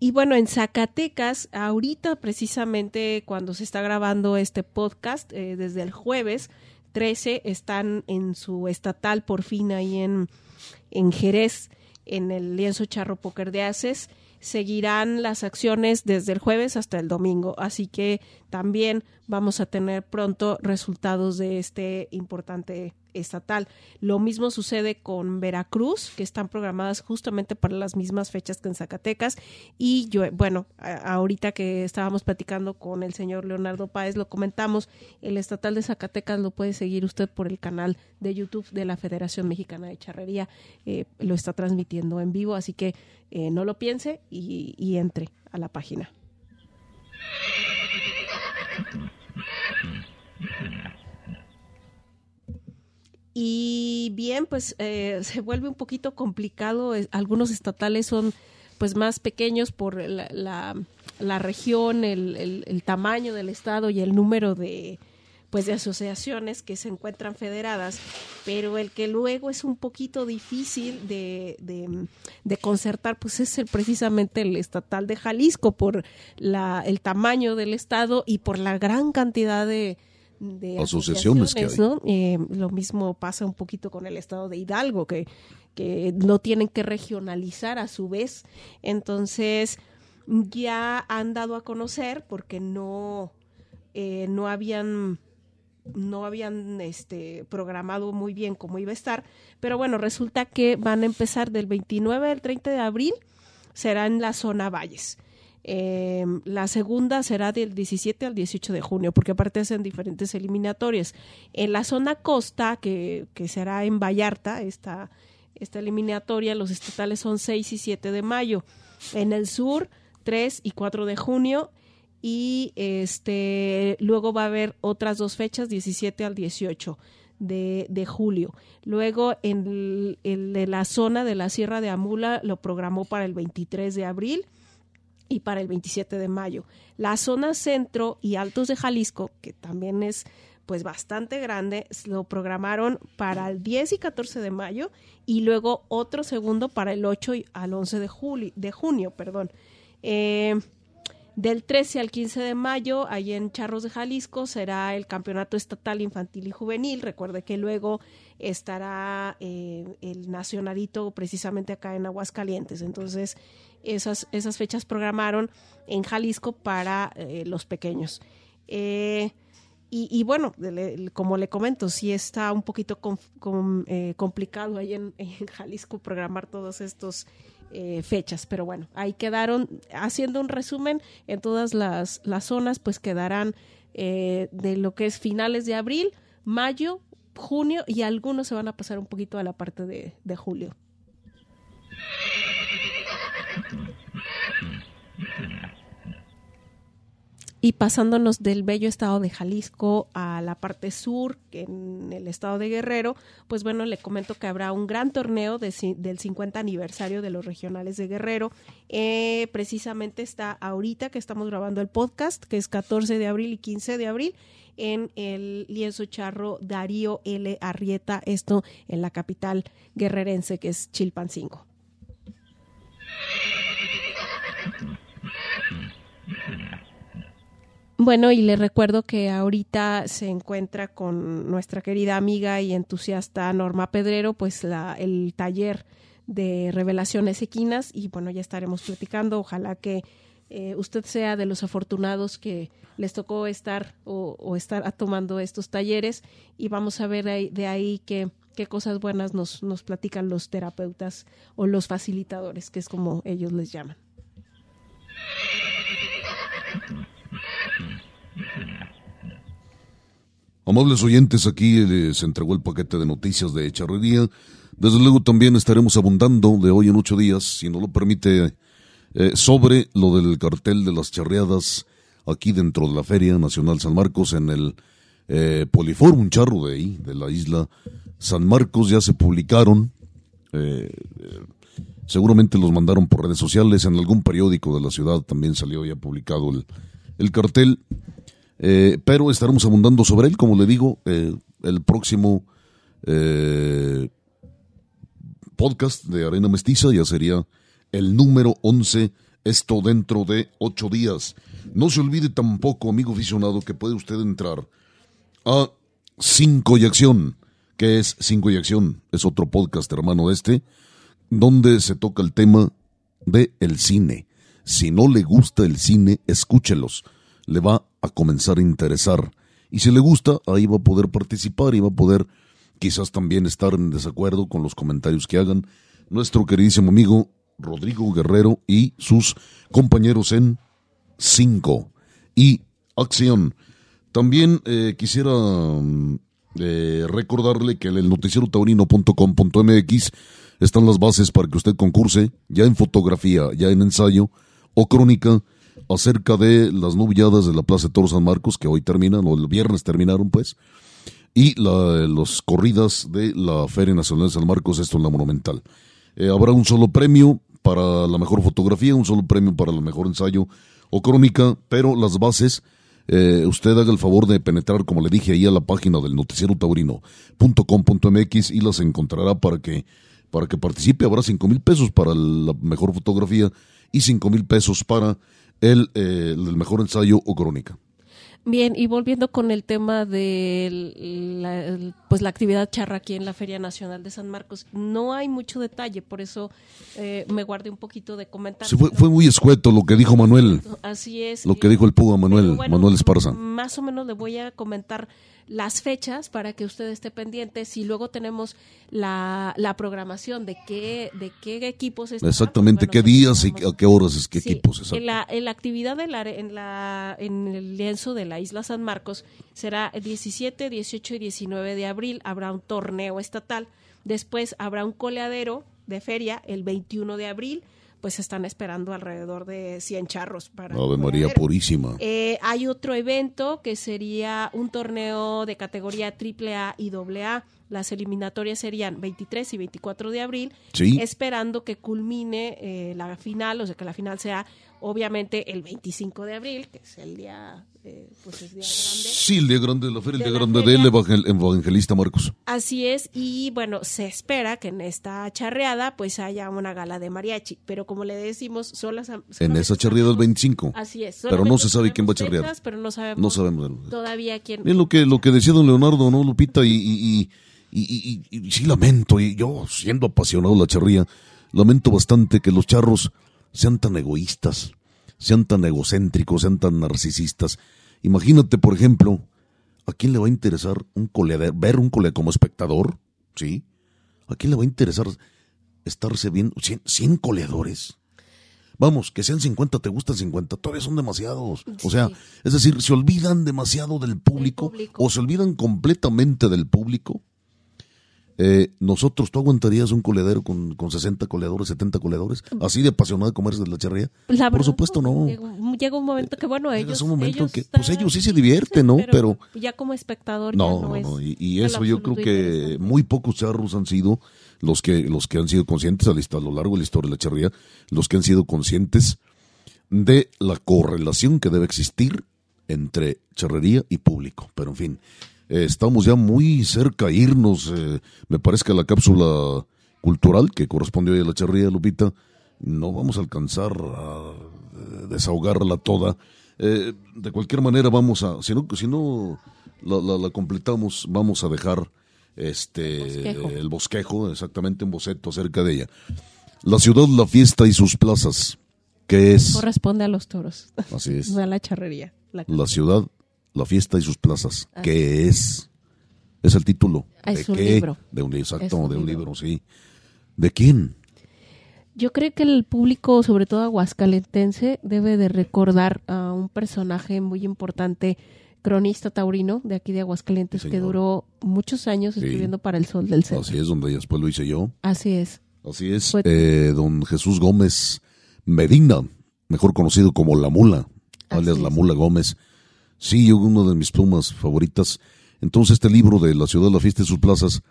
Y bueno, en Zacatecas, ahorita precisamente cuando se está grabando este podcast, eh, desde el jueves 13, están en su estatal por fin ahí en, en Jerez, en el lienzo charro póker de Aces. Seguirán las acciones desde el jueves hasta el domingo, así que también vamos a tener pronto resultados de este importante estatal. Lo mismo sucede con Veracruz, que están programadas justamente para las mismas fechas que en Zacatecas. Y bueno, ahorita que estábamos platicando con el señor Leonardo Páez, lo comentamos, el estatal de Zacatecas lo puede seguir usted por el canal de YouTube de la Federación Mexicana de Charrería. Eh, lo está transmitiendo en vivo, así que eh, no lo piense y entre a la página. Y bien, pues eh, se vuelve un poquito complicado. Algunos estatales son pues más pequeños por la, la, región, el, el, tamaño del estado y el número de pues de asociaciones que se encuentran federadas, pero el que luego es un poquito difícil de, de, de concertar, pues es el, precisamente el estatal de Jalisco por la, el tamaño del estado y por la gran cantidad de, de asociaciones, que ¿no? Eh, lo mismo pasa un poquito con el estado de Hidalgo, que, que no tienen que regionalizar a su vez. Entonces, ya han dado a conocer porque no, eh, no habían no habían este, programado muy bien cómo iba a estar, pero bueno, resulta que van a empezar del 29 al 30 de abril, será en la zona Valles. Eh, la segunda será del 17 al 18 de junio, porque aparte hacen diferentes eliminatorias. En la zona costa, que, que será en Vallarta, esta, esta eliminatoria, los estatales son 6 y 7 de mayo. En el sur, 3 y 4 de junio. Y este luego va a haber otras dos fechas, 17 al 18 de, de julio. Luego en, en la zona de la Sierra de Amula lo programó para el 23 de abril y para el 27 de mayo. La zona centro y altos de Jalisco, que también es pues bastante grande, lo programaron para el 10 y 14 de mayo y luego otro segundo para el 8 al 11 de, julio, de junio. Perdón. Eh, del 13 al 15 de mayo, ahí en Charros de Jalisco, será el Campeonato Estatal Infantil y Juvenil. Recuerde que luego estará eh, el Nacionalito precisamente acá en Aguascalientes. Entonces, esas, esas fechas programaron en Jalisco para eh, los pequeños. Eh, y, bueno, como le comento, sí está un poquito eh, complicado ahí en, Jalisco programar todas estas fechas, pero bueno, ahí quedaron, haciendo un resumen, en todas las, las zonas, pues quedarán de lo que es finales de abril, mayo, junio y algunos se van a pasar un poquito a la parte de, de julio. Y pasándonos del bello estado de Jalisco a la parte sur, en el estado de Guerrero, pues bueno, le comento que habrá un gran torneo del 50 aniversario de los regionales de Guerrero. Eh, precisamente está ahorita que estamos grabando el podcast, que es 14 de abril y 15 de abril, en el lienzo charro Darío L. Arrieta, esto en la capital guerrerense, que es Chilpancingo. Bueno, y le recuerdo que ahorita se encuentra con nuestra querida amiga y entusiasta Norma Pedrero, pues la, el taller de revelaciones equinas y bueno, ya estaremos platicando. Ojalá que eh, usted sea de los afortunados que les tocó estar o, estar tomando estos talleres y vamos a ver de ahí qué, cosas buenas nos, nos platican los terapeutas o los facilitadores, que es como ellos les llaman. Amables oyentes, aquí se entregó el paquete de noticias de charrería. Desde luego también estaremos abundando de hoy en ocho días, si no lo permite, eh, sobre lo del cartel de las charreadas aquí dentro de la Feria Nacional San Marcos en el eh, Poliforum, charro de ahí, de la isla San Marcos. Ya se publicaron, eh, seguramente los mandaron por redes sociales, en algún periódico de la ciudad también salió ya publicado el cartel. Eh, pero estaremos abundando sobre él, como le digo, eh, el próximo eh, podcast de Arena Mestiza ya sería el número 11, esto dentro de ocho días. No se olvide tampoco, amigo aficionado, que puede usted entrar a Cinco y Acción, que es Cinco y Acción, es otro podcast hermano este, donde se toca el tema de el cine. Si no le gusta el cine, escúchelos le va a comenzar a interesar. Y si le gusta, ahí va a poder participar y va a poder quizás también estar en desacuerdo con los comentarios que hagan nuestro queridísimo amigo Rodrigo Guerrero y sus compañeros en 5 y acción. También eh, quisiera mm, eh, recordarle que en el noticiero taurino.com.mx están las bases para que usted concurse ya en fotografía, ya en ensayo o crónica acerca de las novilladas de la Plaza de Toro San Marcos, que hoy terminan, o el viernes terminaron, pues, y la, los corridas de la Feria Nacional de San Marcos, esto en la Monumental. Eh, habrá un solo premio para la mejor fotografía, un solo premio para el mejor ensayo o crónica, pero las bases, eh, usted haga el favor de penetrar, como le dije, ahí a la página del noticiero taurino.com.mx y las encontrará para que, para que participe. Habrá cinco mil pesos para la mejor fotografía y cinco mil pesos para el, eh, el mejor ensayo o crónica. Bien, y volviendo con el tema de la, pues la actividad charra aquí en la Feria Nacional de San Marcos, no hay mucho detalle, por eso eh, me guardé un poquito de comentarios. fue, fue, muy escueto lo que dijo Manuel. Así es. Lo que dijo el Puga Manuel, Manuel Esparza. Más o menos le voy a comentar las fechas para que usted esté pendiente. Si luego tenemos la, la programación de qué, de qué equipos están. Exactamente, qué días y a qué horas es qué equipos. En la, en la actividad de la, en, la, en el lienzo de la isla San Marcos será el 17, 18 y 19 de abril. Habrá un torneo estatal. Después habrá un coleadero de feria el 21 de abril pues están esperando alrededor de 100 charros para... Ave María Purísima. Eh, hay otro evento que sería un torneo de categoría AAA y AA. Las eliminatorias serían 23 y 24 de abril, esperando que culmine eh, la final, o sea, que la final sea obviamente el 25 de abril, que es el día, eh, pues es día grande. Sí, el día grande de la feria, el día grande del evangelista Marcos. Así es, y bueno, se espera que en esta charreada pues haya una gala de mariachi, pero como le decimos, solas... En esa charreada el 25. Así es. Pero no se sabe quién va a charrear. pero no sabemos, no sabemos todavía quién... Bien lo que, lo que decía don Leonardo, ¿no, Lupita? Y, y, y, y sí lamento, y yo siendo apasionado de la charría, lamento bastante que los charros sean tan egoístas, sean tan egocéntricos, sean tan narcisistas. Imagínate, por ejemplo, ¿a quién le va a interesar un ver un colega como espectador? ¿Sí? ¿A quién le va a interesar estarse viendo 100, coleadores? Vamos, que sean 50, te gustan 50, todavía son demasiados. O sea, es decir, se olvidan demasiado del público, o se olvidan completamente del público eh, nosotros, ¿tú aguantarías un coleadero con, con 60 coleadores, 70 coleadores? ¿Así de apasionado de comerse de la charrería? Por supuesto, no. Llega, un momento que, bueno, ellos. un momento que, pues ellos sí se divierten, ¿no? Pero, ya como espectador. No, no, no. Y, eso yo creo que muy pocos charros han sido los que, los que han sido conscientes a, a lo largo de la historia de la charrería, los que han sido conscientes de la correlación que debe existir entre charrería y público. Pero en fin, eh, estamos ya muy cerca a irnos, eh, me parece que la cápsula cultural que corresponde hoy a la charría Lupita, no vamos a alcanzar a eh, desahogarla toda. de cualquier manera vamos a, si no, si no la, completamos, vamos a dejar este el bosquejo, exactamente un boceto acerca de ella. La ciudad, la fiesta y sus plazas, que es... Corresponde a los toros. Así es. No a la charrería. la ciudad, la fiesta y sus plazas. ¿Qué es? Es el título. Ah, ¿De un libro. De un, exacto, de un libro. sí. ¿De quién? Yo creo que el público, sobre todo aguascalentense, debe de recordar a un personaje muy importante, cronista taurino de aquí de Aguascalientes, que duró muchos años escribiendo para El Sol del Centro. Así es, donde después lo hice yo. Así es. Así es, eh, don Jesús Gómez Medina, mejor conocido como La Mula, alias La Mula Gómez, Sí, uno de mis plumas favoritas. Entonces este libro de La ciudad, la fiesta y sus plazas,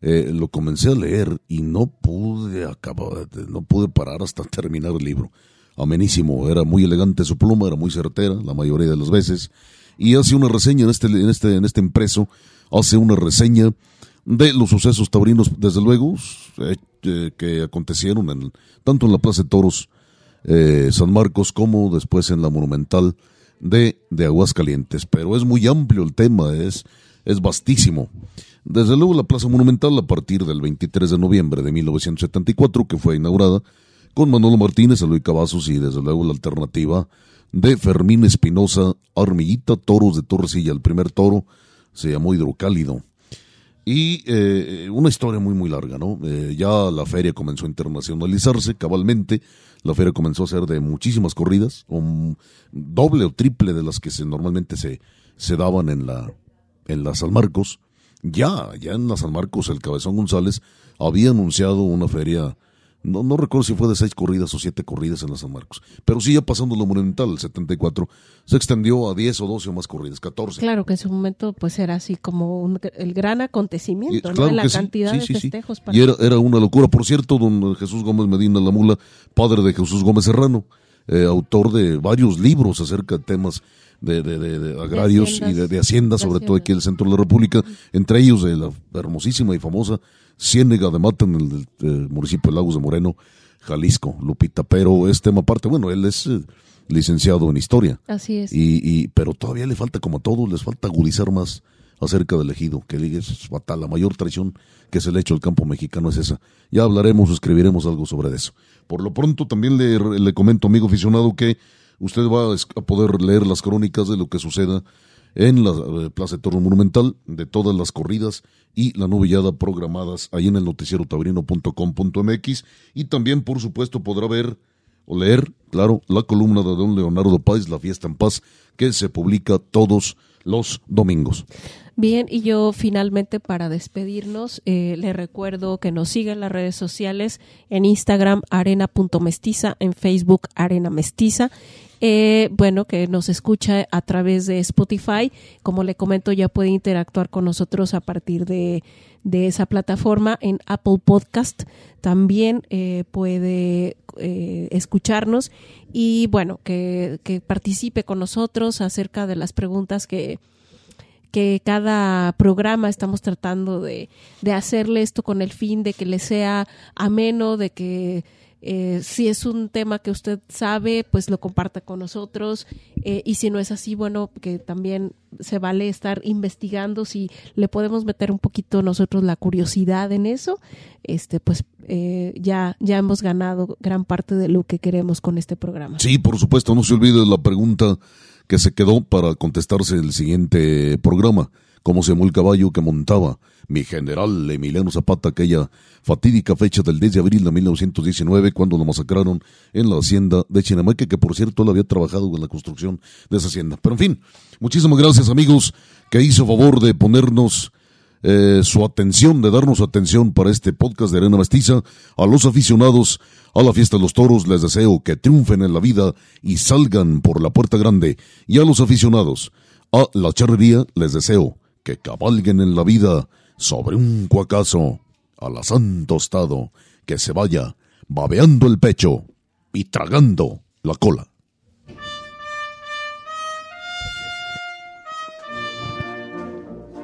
eh, lo comencé a leer y no pude acabar, no pude parar hasta terminar el libro. Amenísimo, era muy elegante su pluma, era muy certera la mayoría de las veces. Y hace una reseña en este, en este, en este impreso, hace una reseña de los sucesos taurinos, desde luego, eh, eh, que acontecieron en, tanto en la Plaza de Toros San Marcos como después en la Monumental de, de Aguascalientes, pero es muy amplio el tema, es, es vastísimo. Desde luego la Plaza Monumental a partir del 23 de noviembre de 1974, que fue inaugurada, con Manolo Martínez, Eloy Cavazos y desde luego la alternativa de Fermín Espinosa, Armillita, Toros de Torresilla. El primer toro se llamó Hidrocálido. Y eh, una historia muy, muy larga, ¿no? Eh, ya la feria comenzó a internacionalizarse cabalmente la feria comenzó a ser de muchísimas corridas, un doble o triple de las que se, normalmente se, se daban en la, en la San Marcos. Ya, ya en la San Marcos, el Cabezón González había anunciado una feria no, no recuerdo si fue de seis corridas o siete corridas en la San Marcos. Pero sí, ya pasando lo monumental, el 74, se extendió a 10 o 12 o más corridas, 14. Claro que en su momento pues era así como el gran acontecimiento, ¿no? La cantidad de festejos. Y era, era una locura. Por cierto, don Jesús Gómez Medina La Mula, padre de Jesús Gómez Serrano, eh, autor de varios libros acerca de temas de, de, agrarios y de, hacienda, sobre todo aquí en el centro de la República, entre ellos de la hermosísima y famosa Ciénega de Mata en el, municipio de Lagos de Moreno, Jalisco, Lupita. Pero es tema aparte, bueno, él es, licenciado en historia. Así es. Y, y, pero todavía le falta, como a todos, les falta agudizar más acerca del ejido, que es fatal. La mayor traición que se le ha hecho al campo mexicano es esa. Ya hablaremos escribiremos algo sobre eso. Por lo pronto, también le, le comento, amigo aficionado, que usted va a poder leer las crónicas de lo que suceda en la eh, Plaza de Toro Monumental, de todas las corridas y la novillada programadas ahí en el noticiero tabrino.com.mx y también, por supuesto, podrá ver o leer, claro, la columna de don Leonardo Páez, La Fiesta en Paz, que se publica todos los domingos. Bien, y yo finalmente para despedirnos eh, le recuerdo que nos siga en las redes sociales, en Instagram arena.mestiza, en Facebook arena mestiza eh, bueno, que nos escucha a través de Spotify. Como le comento, ya puede interactuar con nosotros a partir de, esa plataforma en Apple Podcast. También eh, puede eh, escucharnos y bueno, que, que participe con nosotros acerca de las preguntas que, que cada programa estamos tratando de, de hacerle esto con el fin de que le sea ameno, de que eh, si es un tema que usted sabe, pues lo comparta con nosotros. Eh, y si no es así, bueno, que también se vale estar investigando si le podemos meter un poquito nosotros la curiosidad en eso. Este, pues eh, ya, ya hemos ganado gran parte de lo que queremos con este programa. Sí, por supuesto, no se olvide la pregunta que se quedó para contestarse el siguiente programa. ¿Cómo se llamó el caballo que montaba mi general Emiliano Zapata aquella fatídica fecha del 10 de abril de 1919 cuando lo masacraron en la hacienda de Chinamaque, que por cierto él había trabajado en la construcción de esa hacienda. Pero en fin, muchísimas gracias amigos que hizo favor de ponernos eh, su atención, de darnos atención para este podcast de Arena Mestiza. A los aficionados a la fiesta de los toros les deseo que triunfen en la vida y salgan por la puerta grande. Y a los aficionados a la charrería les deseo que cabalguen en la vida sobre un cuacazo alazán tostado que se vaya babeando el pecho y tragando la cola.